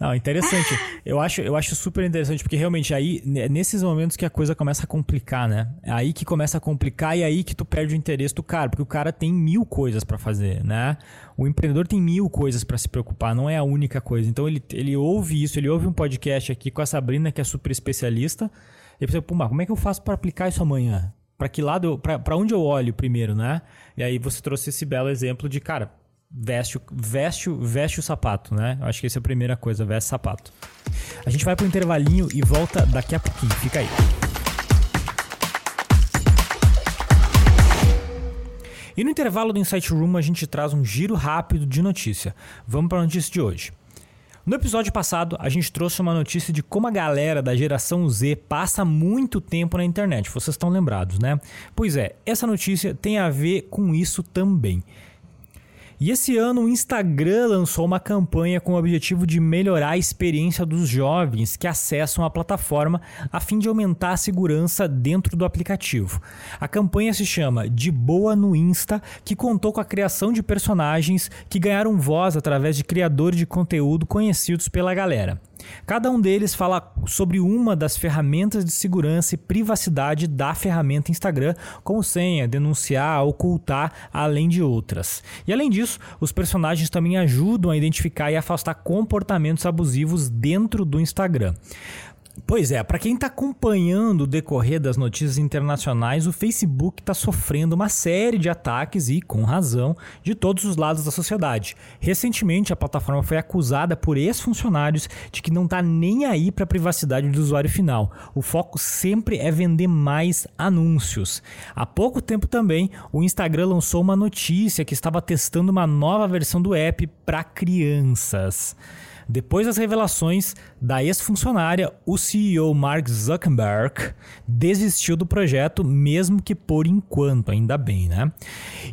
Não, interessante. Eu acho, eu acho super interessante, porque realmente aí, nesses momentos que a coisa começa a complicar, né? É aí que começa a complicar e é aí que tu perde o interesse do cara, porque o cara tem mil coisas para fazer, né? O empreendedor tem mil coisas para se preocupar, não é a única coisa. Então ele, ele ouve isso, ele ouve um podcast aqui com a Sabrina, que é super especialista e pensa, pô, como é que eu faço para aplicar isso amanhã? Para que lado, para onde eu olho primeiro, né? E aí você trouxe esse belo exemplo de, cara, veste, veste, veste o sapato, né? Eu acho que essa é a primeira coisa, veste sapato. A gente vai pro intervalinho e volta daqui a pouquinho. Fica aí. E no intervalo do Insight Room a gente traz um giro rápido de notícia. Vamos para a notícia de hoje. No episódio passado, a gente trouxe uma notícia de como a galera da geração Z passa muito tempo na internet. Vocês estão lembrados, né? Pois é, essa notícia tem a ver com isso também. E esse ano o Instagram lançou uma campanha com o objetivo de melhorar a experiência dos jovens que acessam a plataforma a fim de aumentar a segurança dentro do aplicativo. A campanha se chama De Boa no Insta, que contou com a criação de personagens que ganharam voz através de criadores de conteúdo conhecidos pela galera. Cada um deles fala sobre uma das ferramentas de segurança e privacidade da ferramenta Instagram, como senha, denunciar, ocultar, além de outras. E além disso, os personagens também ajudam a identificar e afastar comportamentos abusivos dentro do Instagram. Pois é, para quem está acompanhando o decorrer das notícias internacionais, o Facebook está sofrendo uma série de ataques e, com razão, de todos os lados da sociedade. Recentemente, a plataforma foi acusada por ex-funcionários de que não está nem aí para a privacidade do usuário final. O foco sempre é vender mais anúncios. Há pouco tempo também, o Instagram lançou uma notícia que estava testando uma nova versão do app para crianças. Depois das revelações da ex-funcionária, o CEO Mark Zuckerberg desistiu do projeto, mesmo que por enquanto, ainda bem, né?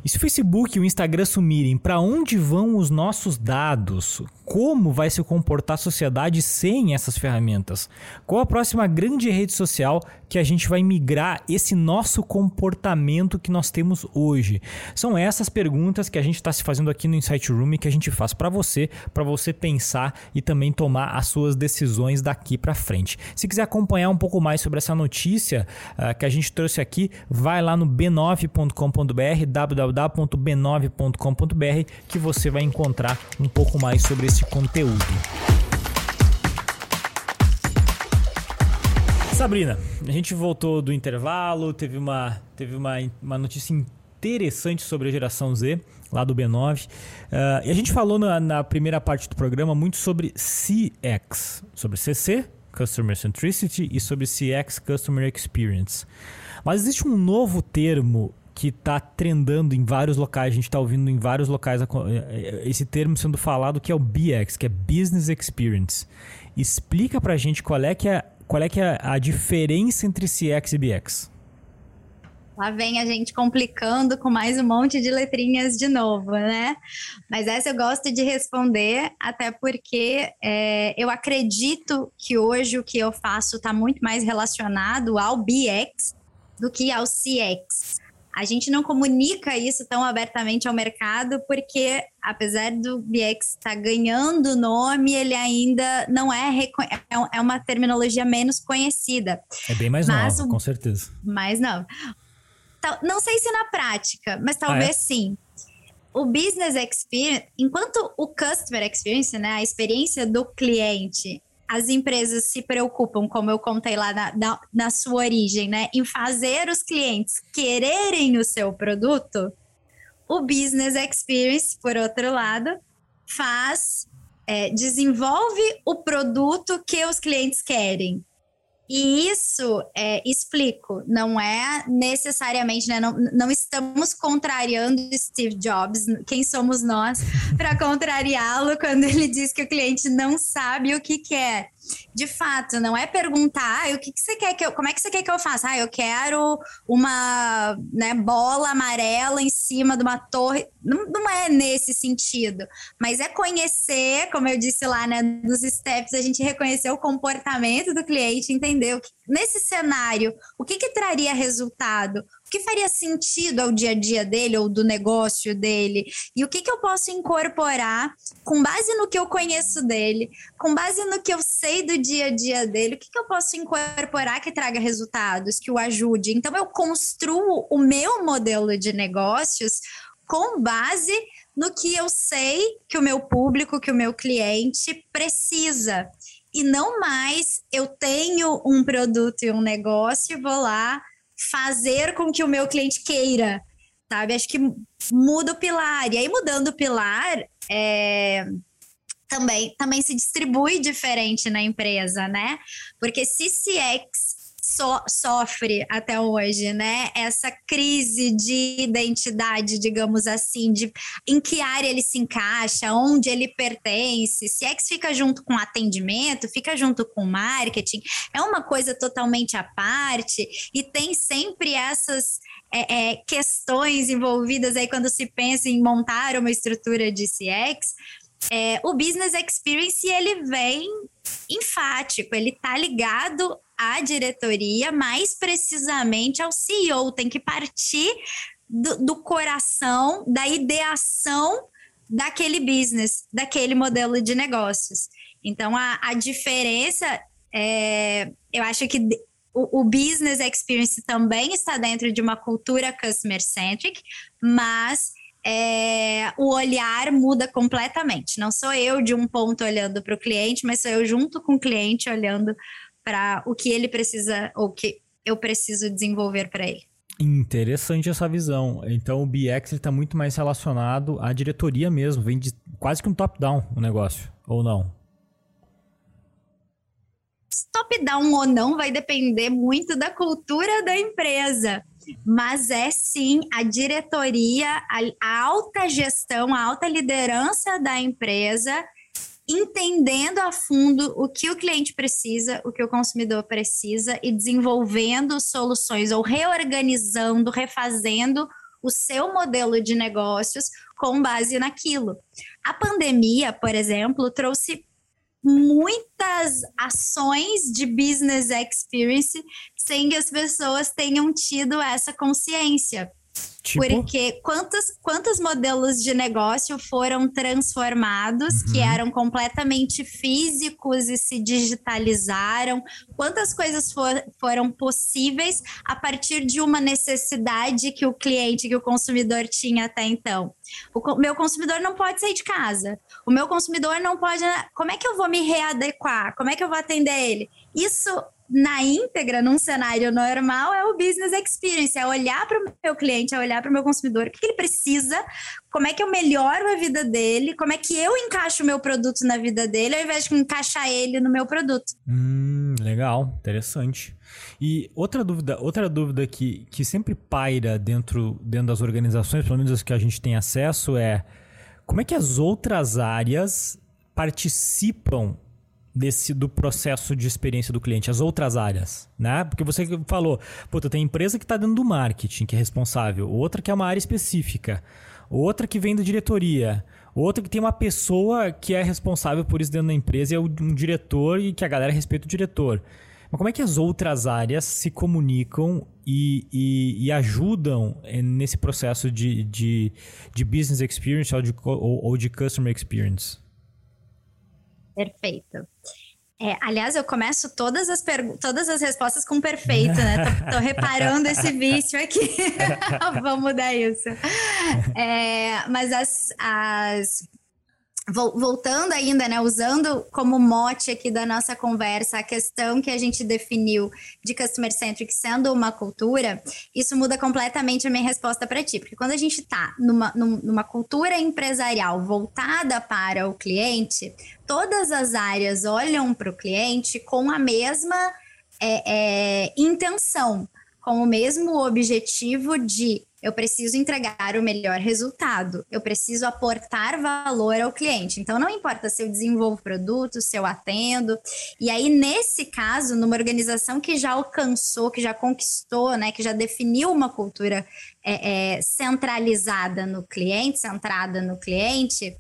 E se o Facebook e o Instagram sumirem, para onde vão os nossos dados? Como vai se comportar a sociedade sem essas ferramentas? Qual a próxima grande rede social que a gente vai migrar esse nosso comportamento que nós temos hoje? São essas perguntas que a gente está se fazendo aqui no Insight Room e que a gente faz para você, para você pensar e também tomar as suas decisões daqui para frente. Se quiser acompanhar um pouco mais sobre essa notícia uh, que a gente trouxe aqui, vai lá no b9.com.br, www.b9.com.br, que você vai encontrar um pouco mais sobre esse conteúdo. Sabrina, a gente voltou do intervalo, teve uma, teve uma, uma notícia interessante sobre a geração Z lá do B9. Uh, ah, e a gente falou na, na, primeira parte do programa muito sobre CX, sobre CC, Customer Centricity, e sobre CX, Customer Experience. Mas existe um novo termo que está trendando em vários locais, a gente está ouvindo em vários locais eh, eh, esse termo sendo falado que é o BX, que é Business Experience. Explica para a gente qual é que é, qual é, que é a diferença entre CX e BX. Lá vem a gente complicando com mais um monte de letrinhas de novo, né? Mas essa eu gosto de responder, até porque é, eu acredito que hoje o que eu faço está muito mais relacionado ao BX do que ao CX. A gente não comunica isso tão abertamente ao mercado porque, apesar do BX estar tá ganhando nome, ele ainda não é, é, é uma terminologia menos conhecida. É bem mais nova, com certeza. Mais nova. Não sei se na prática, mas talvez ah, é? sim. O business experience, enquanto o customer experience, né, a experiência do cliente, as empresas se preocupam, como eu contei lá na, na, na sua origem, né, em fazer os clientes quererem o seu produto, o business experience, por outro lado, faz, é, desenvolve o produto que os clientes querem. E isso, é, explico, não é necessariamente, né, não, não estamos contrariando Steve Jobs, quem somos nós para contrariá-lo quando ele diz que o cliente não sabe o que quer de fato, não é perguntar, ah, o que, que você quer que eu, como é que você quer que eu faça? Ah, eu quero uma né, bola amarela em cima de uma torre. Não, não é nesse sentido, mas é conhecer, como eu disse lá, né, nos steps, a gente reconhecer o comportamento do cliente, entender o que, nesse cenário, o que, que traria resultado, que faria sentido ao dia a dia dele ou do negócio dele e o que, que eu posso incorporar com base no que eu conheço dele, com base no que eu sei do dia a dia dele, o que, que eu posso incorporar que traga resultados, que o ajude. Então, eu construo o meu modelo de negócios com base no que eu sei que o meu público, que o meu cliente precisa. E não mais eu tenho um produto e um negócio e vou lá fazer com que o meu cliente queira, sabe? Acho que muda o pilar. E aí, mudando o pilar, é, também, também se distribui diferente na empresa, né? Porque se CX so, sofre até hoje, né? Essa crise de identidade, digamos assim, de em que área ele se encaixa, onde ele pertence, se é que fica junto com atendimento, fica junto com marketing, é uma coisa totalmente à parte e tem sempre essas é, é, questões envolvidas aí quando se pensa em montar uma estrutura de CX. É, o business experience ele vem enfático, ele tá ligado à diretoria, mais precisamente ao CEO, tem que partir do, do coração, da ideação daquele business, daquele modelo de negócios. Então, a, a diferença, é, eu acho que o, o, business experience também está dentro de uma cultura customer centric, mas é, o olhar muda completamente. Não sou eu de um ponto olhando para o cliente, mas sou eu junto com o cliente olhando para o que ele precisa ou que eu preciso desenvolver para ele. Interessante essa visão. Então o BX está muito mais relacionado à diretoria mesmo, vem de quase que um top-down o negócio, ou não? Top-down ou não vai depender muito da cultura da empresa. Mas é sim a diretoria, a, a alta gestão, a alta liderança da empresa entendendo a fundo o que o cliente precisa, o que o consumidor precisa e desenvolvendo soluções ou reorganizando, refazendo o seu modelo de negócios com base naquilo. A pandemia, por exemplo, trouxe muitas ações de business experience sem que as pessoas tenham tido essa consciência. Tipo? Porque quantos, quantos modelos de negócio foram transformados, uhum. que eram completamente físicos e se digitalizaram? Quantas coisas for, foram possíveis a partir de uma necessidade que o cliente, que o consumidor tinha até então? O meu consumidor não pode sair de casa. O meu consumidor não pode. Como é que eu vou me readequar? Como é que eu vou atender ele? Isso na íntegra, num cenário normal, é o business experience, é olhar para o meu cliente, é olhar para o meu consumidor, o que ele precisa, como é que eu melhoro a vida dele, como é que eu encaixo o meu produto na vida dele, ao invés de encaixar ele no meu produto. Hum, legal, interessante. E outra dúvida, outra dúvida que, que sempre paira dentro, dentro das organizações, pelo menos as que a gente tem acesso, é como é que as outras áreas participam desse do processo de experiência do cliente, as outras áreas, né? Porque você falou, puta, tem empresa que está dentro do marketing, que é responsável, outra que é uma área específica, outra que vem da diretoria, outra que tem uma pessoa que é responsável por isso dentro da empresa e é um diretor e que a galera respeita o diretor. Mas como é que as outras áreas se comunicam e, e, e ajudam eh, nesse processo de, de, de business experience ou de, ou, ou de customer experience? Perfeito. É, aliás, eu começo todas as, todas as respostas com perfeito, né? Tô, tô reparando esse vício aqui. [LAUGHS] Vamos mudar isso. É, mas as, as voltando ainda, né, usando como mote aqui da nossa conversa a questão que a gente definiu de customer centric sendo uma cultura, isso muda completamente a minha resposta para ti, porque quando a gente está numa, numa cultura empresarial voltada para o cliente, todas as áreas olham para o cliente com a mesma é, é, intenção, com o mesmo objetivo de eu preciso entregar o melhor resultado, eu preciso aportar valor ao cliente. Então, não importa se eu desenvolvo produto, se eu atendo. E aí, nesse caso, numa organização que já alcançou, que já conquistou, né, que já definiu uma cultura é, é, centralizada no cliente, centrada no cliente,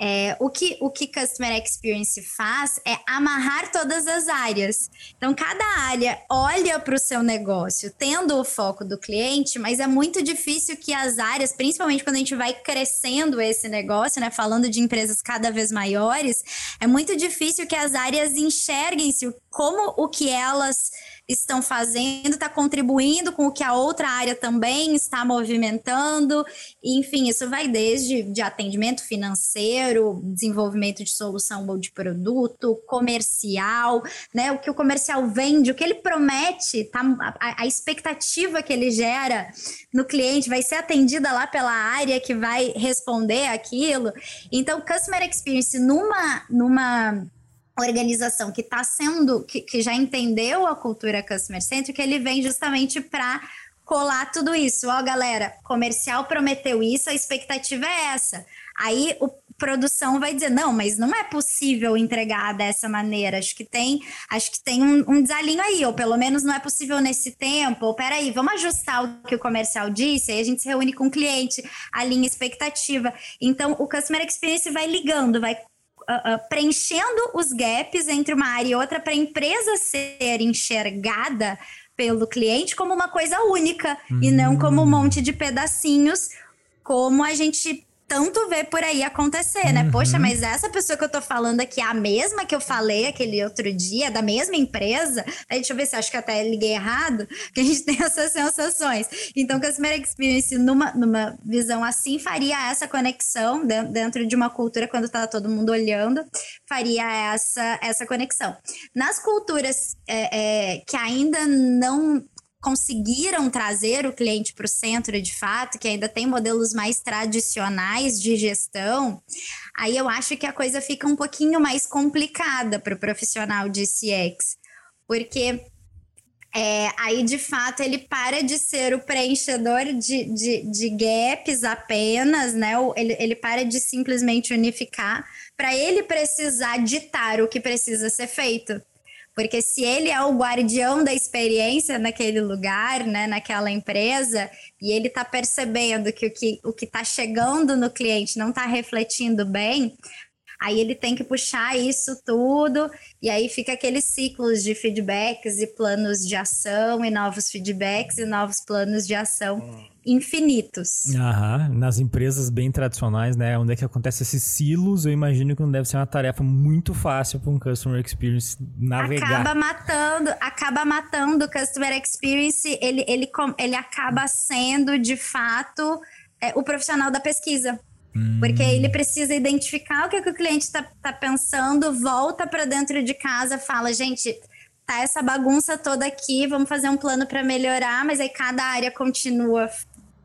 é, o, que, o que Customer Experience faz é amarrar todas as áreas. Então, cada área olha para o seu negócio, tendo o foco do cliente, mas é muito difícil que as áreas, principalmente quando a gente vai crescendo esse negócio, né, falando de empresas cada vez maiores, é muito difícil que as áreas enxerguem-se como o que elas estão fazendo, está contribuindo com o que a outra área também está movimentando. Enfim, isso vai desde de atendimento financeiro, desenvolvimento de solução ou de produto, comercial, né? O que o comercial vende, o que ele promete, tá, a, a expectativa que ele gera no cliente vai ser atendida lá pela área que vai responder aquilo. Então, customer experience numa numa organização que está sendo, que, que já entendeu a cultura customer centric, ele vem justamente para colar tudo isso. Ó, galera, comercial prometeu isso, a expectativa é essa. Aí o produção vai dizer não, mas não é possível entregar dessa maneira. Acho que tem, acho que tem um, um desalinho aí, ou pelo menos não é possível nesse tempo. Ou peraí, vamos ajustar o que o comercial disse. Aí a gente se reúne com o cliente, alinha expectativa. Então o customer experience vai ligando, vai uh, uh, preenchendo os gaps entre uma área e outra para a empresa ser enxergada pelo cliente como uma coisa única hum. e não como um monte de pedacinhos, como a gente tanto vê por aí acontecer, né? Uhum. Poxa, mas essa pessoa que eu tô falando aqui é a mesma que eu falei aquele outro dia, da mesma empresa? Aí, deixa eu ver se acho que até liguei errado, [LAUGHS] que a gente tem essas sensações. Então, Customer Experience, numa, numa visão assim, faria essa conexão dentro de uma cultura, quando tá todo mundo olhando, faria essa, essa conexão. Nas culturas é, é, que ainda não conseguiram trazer o cliente para o centro de fato, que ainda tem modelos mais tradicionais de gestão, aí eu acho que a coisa fica um pouquinho mais complicada para o profissional de CX, porque é, aí de fato ele para de ser o preenchedor de, de, de gaps apenas, né? Ele, ele para de simplesmente unificar para ele precisar ditar o que precisa ser feito. Porque se ele é o guardião da experiência naquele lugar, né, naquela empresa, e ele está percebendo que o que o está chegando no cliente não está refletindo bem, Aí ele tem que puxar isso tudo, e aí fica aqueles ciclos de feedbacks e planos de ação, e novos feedbacks e novos planos de ação infinitos. Aham. Nas empresas bem tradicionais, né? Onde é que acontece esses silos, eu imagino que não deve ser uma tarefa muito fácil para um customer experience navegar. Acaba matando, acaba matando o customer experience, ele, ele, ele acaba sendo, de fato, é, o profissional da pesquisa. Porque ele precisa identificar o que, que o cliente está tá pensando, volta para dentro de casa, fala, gente, tá essa bagunça toda aqui, vamos fazer um plano para melhorar, mas aí cada área continua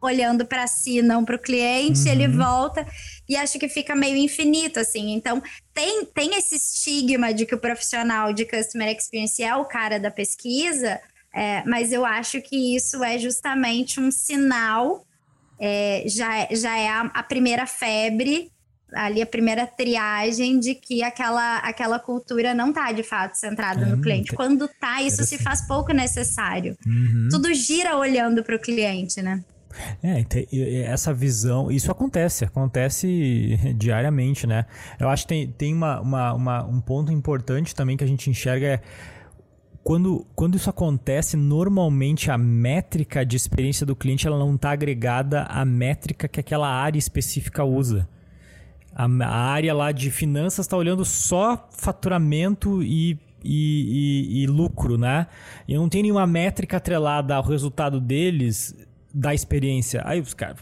olhando para si, não para o cliente, uhum. ele volta e acho que fica meio infinito assim. Então, tem, tem esse estigma de que o profissional de customer experience é o cara da pesquisa, é, mas eu acho que isso é justamente um sinal é, já, já é a, a, primeira febre, ali a primeira triagem de que aquela, aquela cultura não está de fato centrada no cliente. Quando tá, isso se faz pouco necessário. Uhum. Tudo gira olhando para o cliente, né? É, essa visão, isso acontece, acontece [LAUGHS] diariamente, né? Eu acho que tem, tem uma, uma, uma, um ponto importante também que a gente enxerga é quando, quando isso acontece, normalmente a métrica de experiência do cliente ela não está agregada à métrica que aquela área específica usa. A, a área lá de finanças está olhando só faturamento e, e, e, e, lucro, né? E não tem nenhuma métrica atrelada ao resultado deles da experiência. Aí os caras,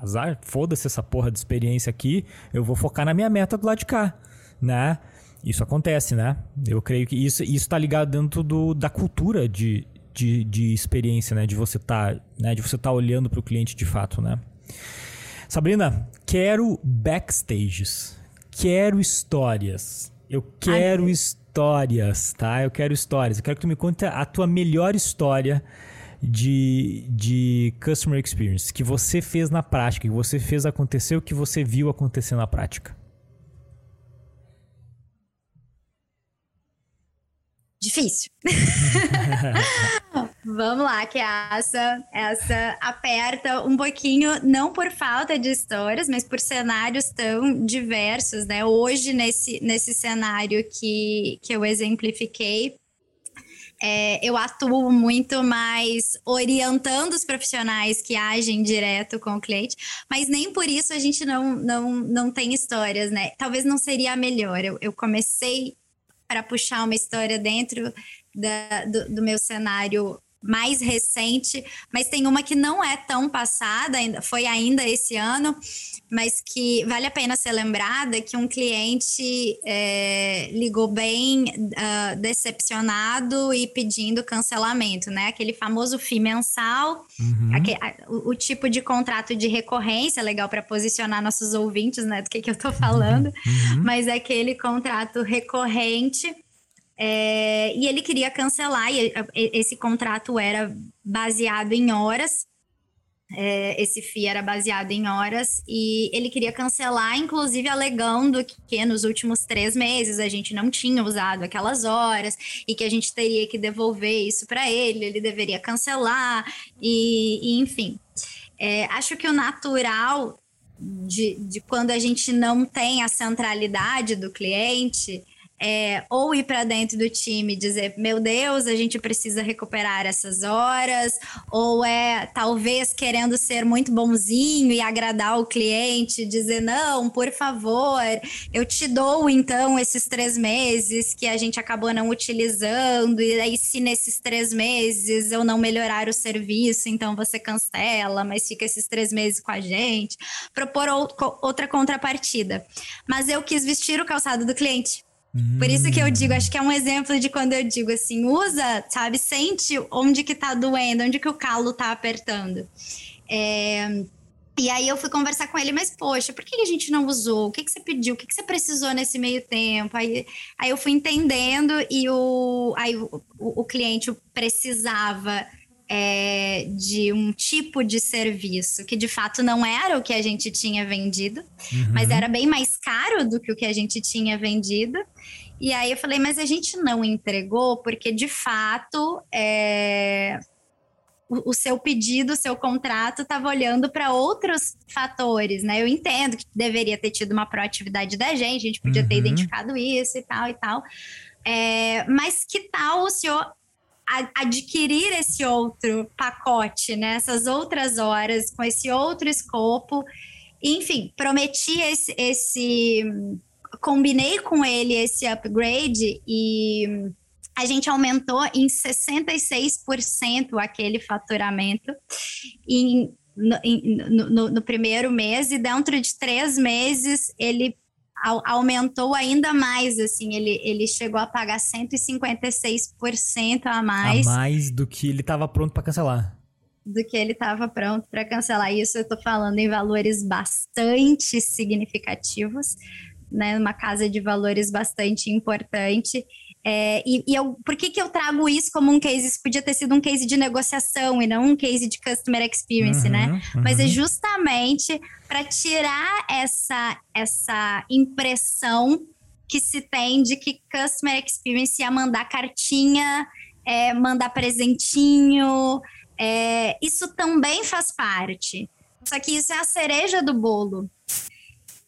azar, foda-se essa porra de experiência aqui, eu vou focar na minha meta do lado de cá, né? Isso acontece, né? Eu creio que isso está ligado dentro do, da cultura de, de, de experiência, né? De você estar tá, né? de você tá olhando para o cliente de fato, né? Sabrina, quero backstages. Quero histórias. Eu quero Ai, histórias, tá? Eu quero histórias. Eu quero que tu me conte a tua melhor história de, de customer experience que você fez na prática, que você fez acontecer, o que você viu acontecer na prática. Difícil. [LAUGHS] Vamos lá, que essa, essa aperta um pouquinho, não por falta de histórias, mas por cenários tão diversos, né? Hoje, nesse, nesse cenário que, que eu exemplifiquei, é, eu atuo muito mais orientando os profissionais que agem direto com o cliente, mas nem por isso a gente não, não, não tem histórias, né? Talvez não seria a melhor. Eu, eu comecei para puxar uma história dentro da, do, do meu cenário mais recente, mas tem uma que não é tão passada, ainda, foi ainda esse ano, mas que vale a pena ser lembrada que um cliente é, ligou bem uh, decepcionado e pedindo cancelamento, né? Aquele famoso FII mensal, uhum. aquele, o, o, tipo de contrato de recorrência, legal para posicionar nossos ouvintes, né? Do que, que eu estou falando, uhum. mas é aquele contrato recorrente é, e ele queria cancelar, e esse contrato era baseado em horas. É, esse FII era baseado em horas e ele queria cancelar, inclusive alegando que nos últimos três meses a gente não tinha usado aquelas horas e que a gente teria que devolver isso para ele, ele deveria cancelar e, e enfim. É, acho que o natural de, de quando a gente não tem a centralidade do cliente é, ou ir para dentro do time e dizer, meu Deus, a gente precisa recuperar essas horas, ou é talvez querendo ser muito bonzinho e agradar o cliente, dizer, não, por favor, eu te dou então esses três meses que a gente acabou não utilizando, e aí se nesses três meses eu não melhorar o serviço, então você cancela, mas fica esses três meses com a gente, propor outra contrapartida. Mas eu quis vestir o calçado do cliente. Por isso que eu digo, acho que é um exemplo de quando eu digo assim, usa, sabe, sente onde que tá doendo, onde que o calo tá apertando. É, e aí eu fui conversar com ele, mas poxa, por que a gente não usou? O que, que você pediu? O que, que você precisou nesse meio tempo? Aí, aí eu fui entendendo e o, aí o, o, o cliente precisava é, de um tipo de serviço que de fato não era o que a gente tinha vendido, uhum. mas era bem mais caro do que o que a gente tinha vendido. E aí eu falei, mas a gente não entregou porque de fato é, o, o, seu pedido, o seu contrato estava olhando para outros fatores, né? Eu entendo que deveria ter tido uma proatividade da gente, a gente podia uhum. ter identificado isso e tal e tal. É, mas que tal o senhor adquirir esse outro pacote, né? Essas outras horas, com esse outro escopo. Enfim, prometi esse, esse. Combinei com ele esse upgrade e a gente aumentou em 66% aquele faturamento em, no, no, no, primeiro mês, e dentro de três meses ele aumentou ainda mais, assim, ele, ele chegou a pagar 156% a mais. A mais do que ele estava pronto para cancelar. Do que ele estava pronto para cancelar. Isso eu estou falando em valores bastante significativos, né? Uma casa de valores bastante importante. É, e, e eu, por que, que eu trago isso como um case? Isso podia ter sido um case de negociação e não um case de customer experience, né? uhum, né? Uhum. Mas é justamente para tirar essa, essa impressão que se tem de que customer experience ia mandar cartinha, é, mandar presentinho. É, isso também faz parte. Só que isso é a cereja do bolo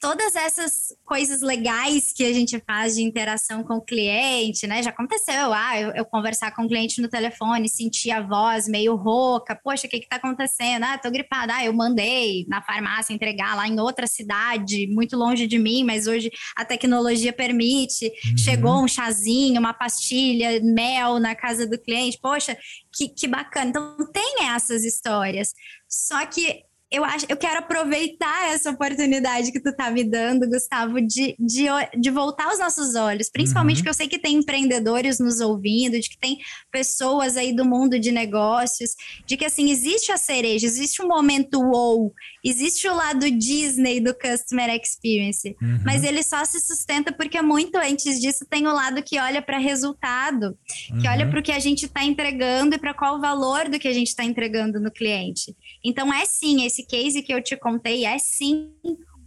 todas essas coisas legais que a gente faz de interação com o cliente, né? Já aconteceu, ah, eu, eu conversar com o cliente no telefone, sentir a voz meio rouca, poxa, o que que tá acontecendo? Ah, tô gripada, ah, eu mandei na farmácia entregar lá em outra cidade, muito longe de mim, mas hoje a tecnologia permite, uhum. chegou um chazinho, uma pastilha, mel na casa do cliente, poxa, que, que bacana. Então tem essas histórias. Só que eu acho, eu quero aproveitar essa oportunidade que tu tá me dando, Gustavo, de, de, de voltar os nossos olhos, principalmente uhum. porque eu sei que tem empreendedores nos ouvindo, de que tem pessoas aí do mundo de negócios, de que assim, existe a cereja, existe um momento wow, existe o lado Disney do Customer Experience, uhum. mas ele só se sustenta porque muito antes disso tem o lado que olha para resultado, que uhum. olha para o que a gente está entregando e para qual o valor do que a gente está entregando no cliente. Então é sim esse case que eu te contei é sim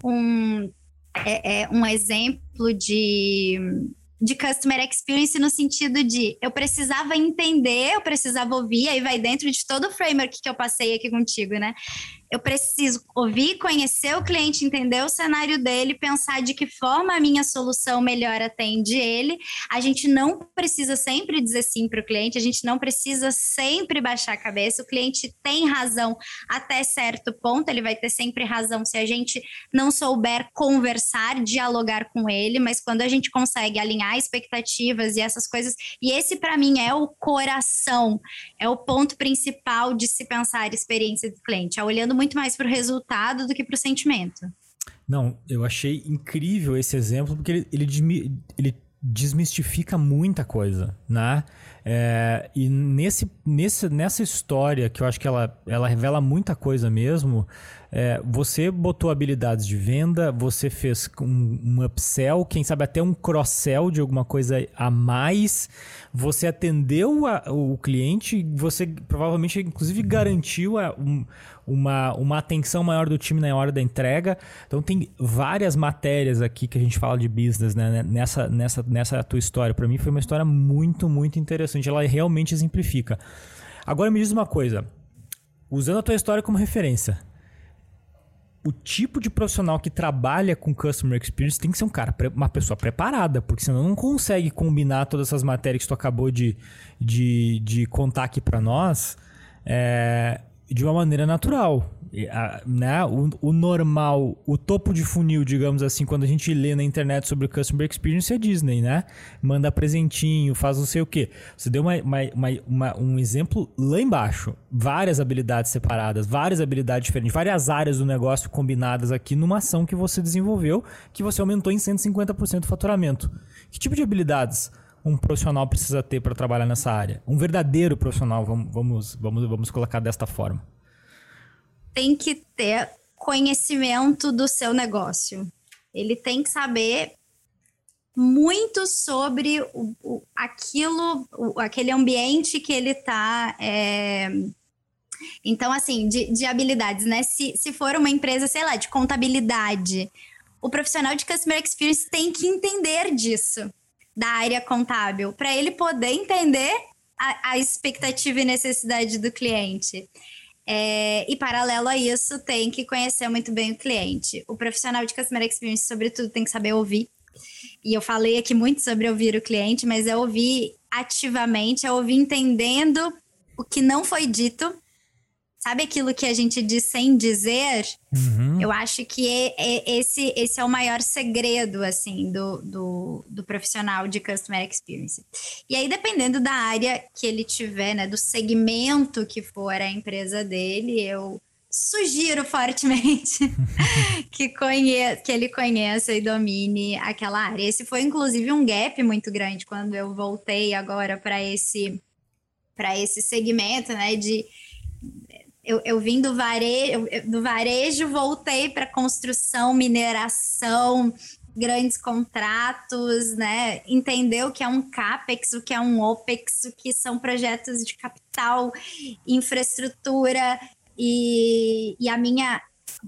um, é, é um exemplo de, de customer experience no sentido de eu precisava entender, eu precisava ouvir, aí vai dentro de todo o framework que eu passei aqui contigo, né? eu preciso ouvir, conhecer o cliente, entender o cenário dele, pensar de que forma a minha solução melhor atende ele. A gente não precisa sempre dizer sim para o cliente, a gente não precisa sempre baixar a cabeça. O cliente tem razão até certo ponto, ele vai ter sempre razão se a gente não souber conversar, dialogar com ele, mas quando a gente consegue alinhar expectativas e essas coisas, e esse para mim é o coração, é o ponto principal de se pensar a experiência do cliente, é olhando muito mais para o resultado do que para o sentimento. Não, eu achei incrível esse exemplo porque ele, ele, ele desmistifica muita coisa, né? É, e nesse, nesse, nessa história, que eu acho que ela, ela revela muita coisa mesmo, é, você botou habilidades de venda, você fez um, um upsell, quem sabe até um cross-sell de alguma coisa a mais, você atendeu a, o cliente, você provavelmente, inclusive, garantiu a, um, uma, uma atenção maior do time na hora da entrega. Então, tem várias matérias aqui que a gente fala de business né, nessa, nessa, nessa tua história. Para mim, foi uma história muito, muito interessante. Ela realmente exemplifica. Agora, me diz uma coisa. Usando a tua história como referência, o tipo de profissional que trabalha com Customer Experience tem que ser um cara, uma pessoa preparada, porque senão não consegue combinar todas essas matérias que tu acabou de, de, de contar aqui para nós é, de uma maneira natural né, o, o, normal, o topo de funil, digamos assim, quando a gente lê na internet sobre o Customer Experience é Disney, né? Manda presentinho, faz não sei o quê. Você deu uma, uma, uma, um exemplo lá embaixo. Várias habilidades separadas, várias habilidades diferentes, várias áreas do negócio combinadas aqui numa ação que você desenvolveu, que você aumentou em 150% o faturamento. Que tipo de habilidades um profissional precisa ter para trabalhar nessa área? Um verdadeiro profissional, vamos, vamos, vamos, vamos colocar desta forma tem que ter conhecimento do seu negócio. Ele tem que saber muito sobre o, o aquilo, o, aquele ambiente que ele está. É... Então, assim, de, de habilidades, né? Se, se for uma empresa, sei lá, de contabilidade, o profissional de Customer Experience tem que entender disso, da área contábil, para ele poder entender a, a expectativa e necessidade do cliente. É, e paralelo a isso, tem que conhecer muito bem o cliente. O profissional de Customer Experience, sobretudo, tem que saber ouvir. E eu falei aqui muito sobre ouvir o cliente, mas é ouvir ativamente, é ouvir entendendo o que não foi dito sabe aquilo que a gente diz sem dizer? Uhum. Eu acho que é, é, esse, esse é o maior segredo, assim, do, do, do, profissional de Customer Experience. E aí, dependendo da área que ele tiver, né, do segmento que for a empresa dele, eu sugiro fortemente [LAUGHS] que, conhe que ele conheça e domine aquela área. Esse foi, inclusive, um gap muito grande quando eu voltei agora para esse para esse segmento, né, de eu, eu vim do varejo, do varejo voltei para construção, mineração, grandes contratos, né? Entender o que é um CAPEX, o que é um OPEX, o que são projetos de capital, infraestrutura e, e a minha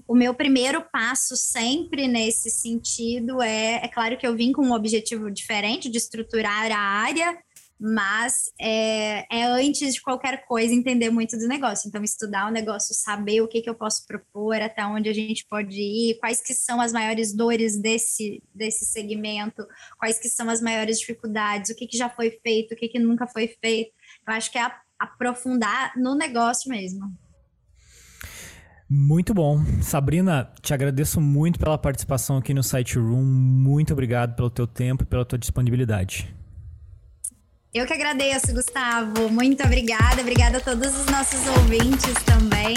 o meu primeiro passo sempre nesse sentido é, é claro que eu vim com um objetivo diferente de estruturar a área, mas é, é, antes de qualquer coisa entender muito do negócio. Então, estudar o negócio, saber o que, que eu posso propor, até onde a gente pode ir, quais que são as maiores dores desse, desse segmento, quais que são as maiores dificuldades, o que, que já foi feito, o que, que nunca foi feito. Eu acho que é aprofundar no negócio mesmo. Muito bom. Sabrina, te agradeço muito pela participação aqui no Site Room. Muito obrigado pelo teu tempo e pela tua disponibilidade. Eu que agradeço, Gustavo. Muito obrigada. Obrigada a todos os nossos ouvintes também.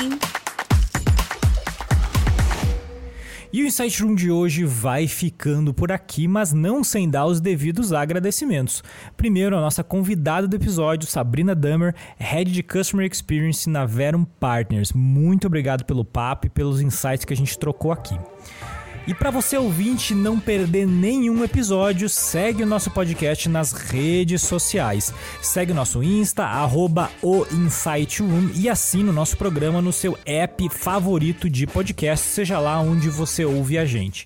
E o Insight Room de hoje vai ficando por aqui, mas não sem dar os devidos agradecimentos. Primeiro, a nossa convidada do episódio, Sabrina Dummer, Head de Customer Experience na Verum Partners. Muito obrigado pelo papo e pelos insights que a gente trocou aqui. E para você ouvinte não perder nenhum episódio, segue o nosso podcast nas redes sociais. Segue nosso Insta, arroba o Insight Room e assina o nosso programa no seu app favorito de podcast, seja lá onde você ouve a gente.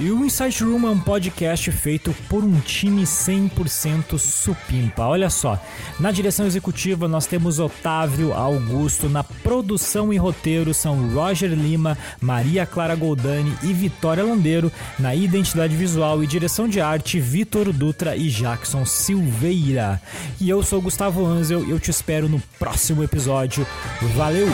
E o Insight Room é um podcast feito por um time 100% supimpa. Olha só, na direção executiva nós temos Otávio Augusto, na produção e roteiro são Roger Lima, Maria Clara Goldani e Vitória Landeiro, na identidade visual e direção de arte Vitor Dutra e Jackson Silveira. E eu sou Gustavo Anzel e eu te espero no próximo episódio. Valeu!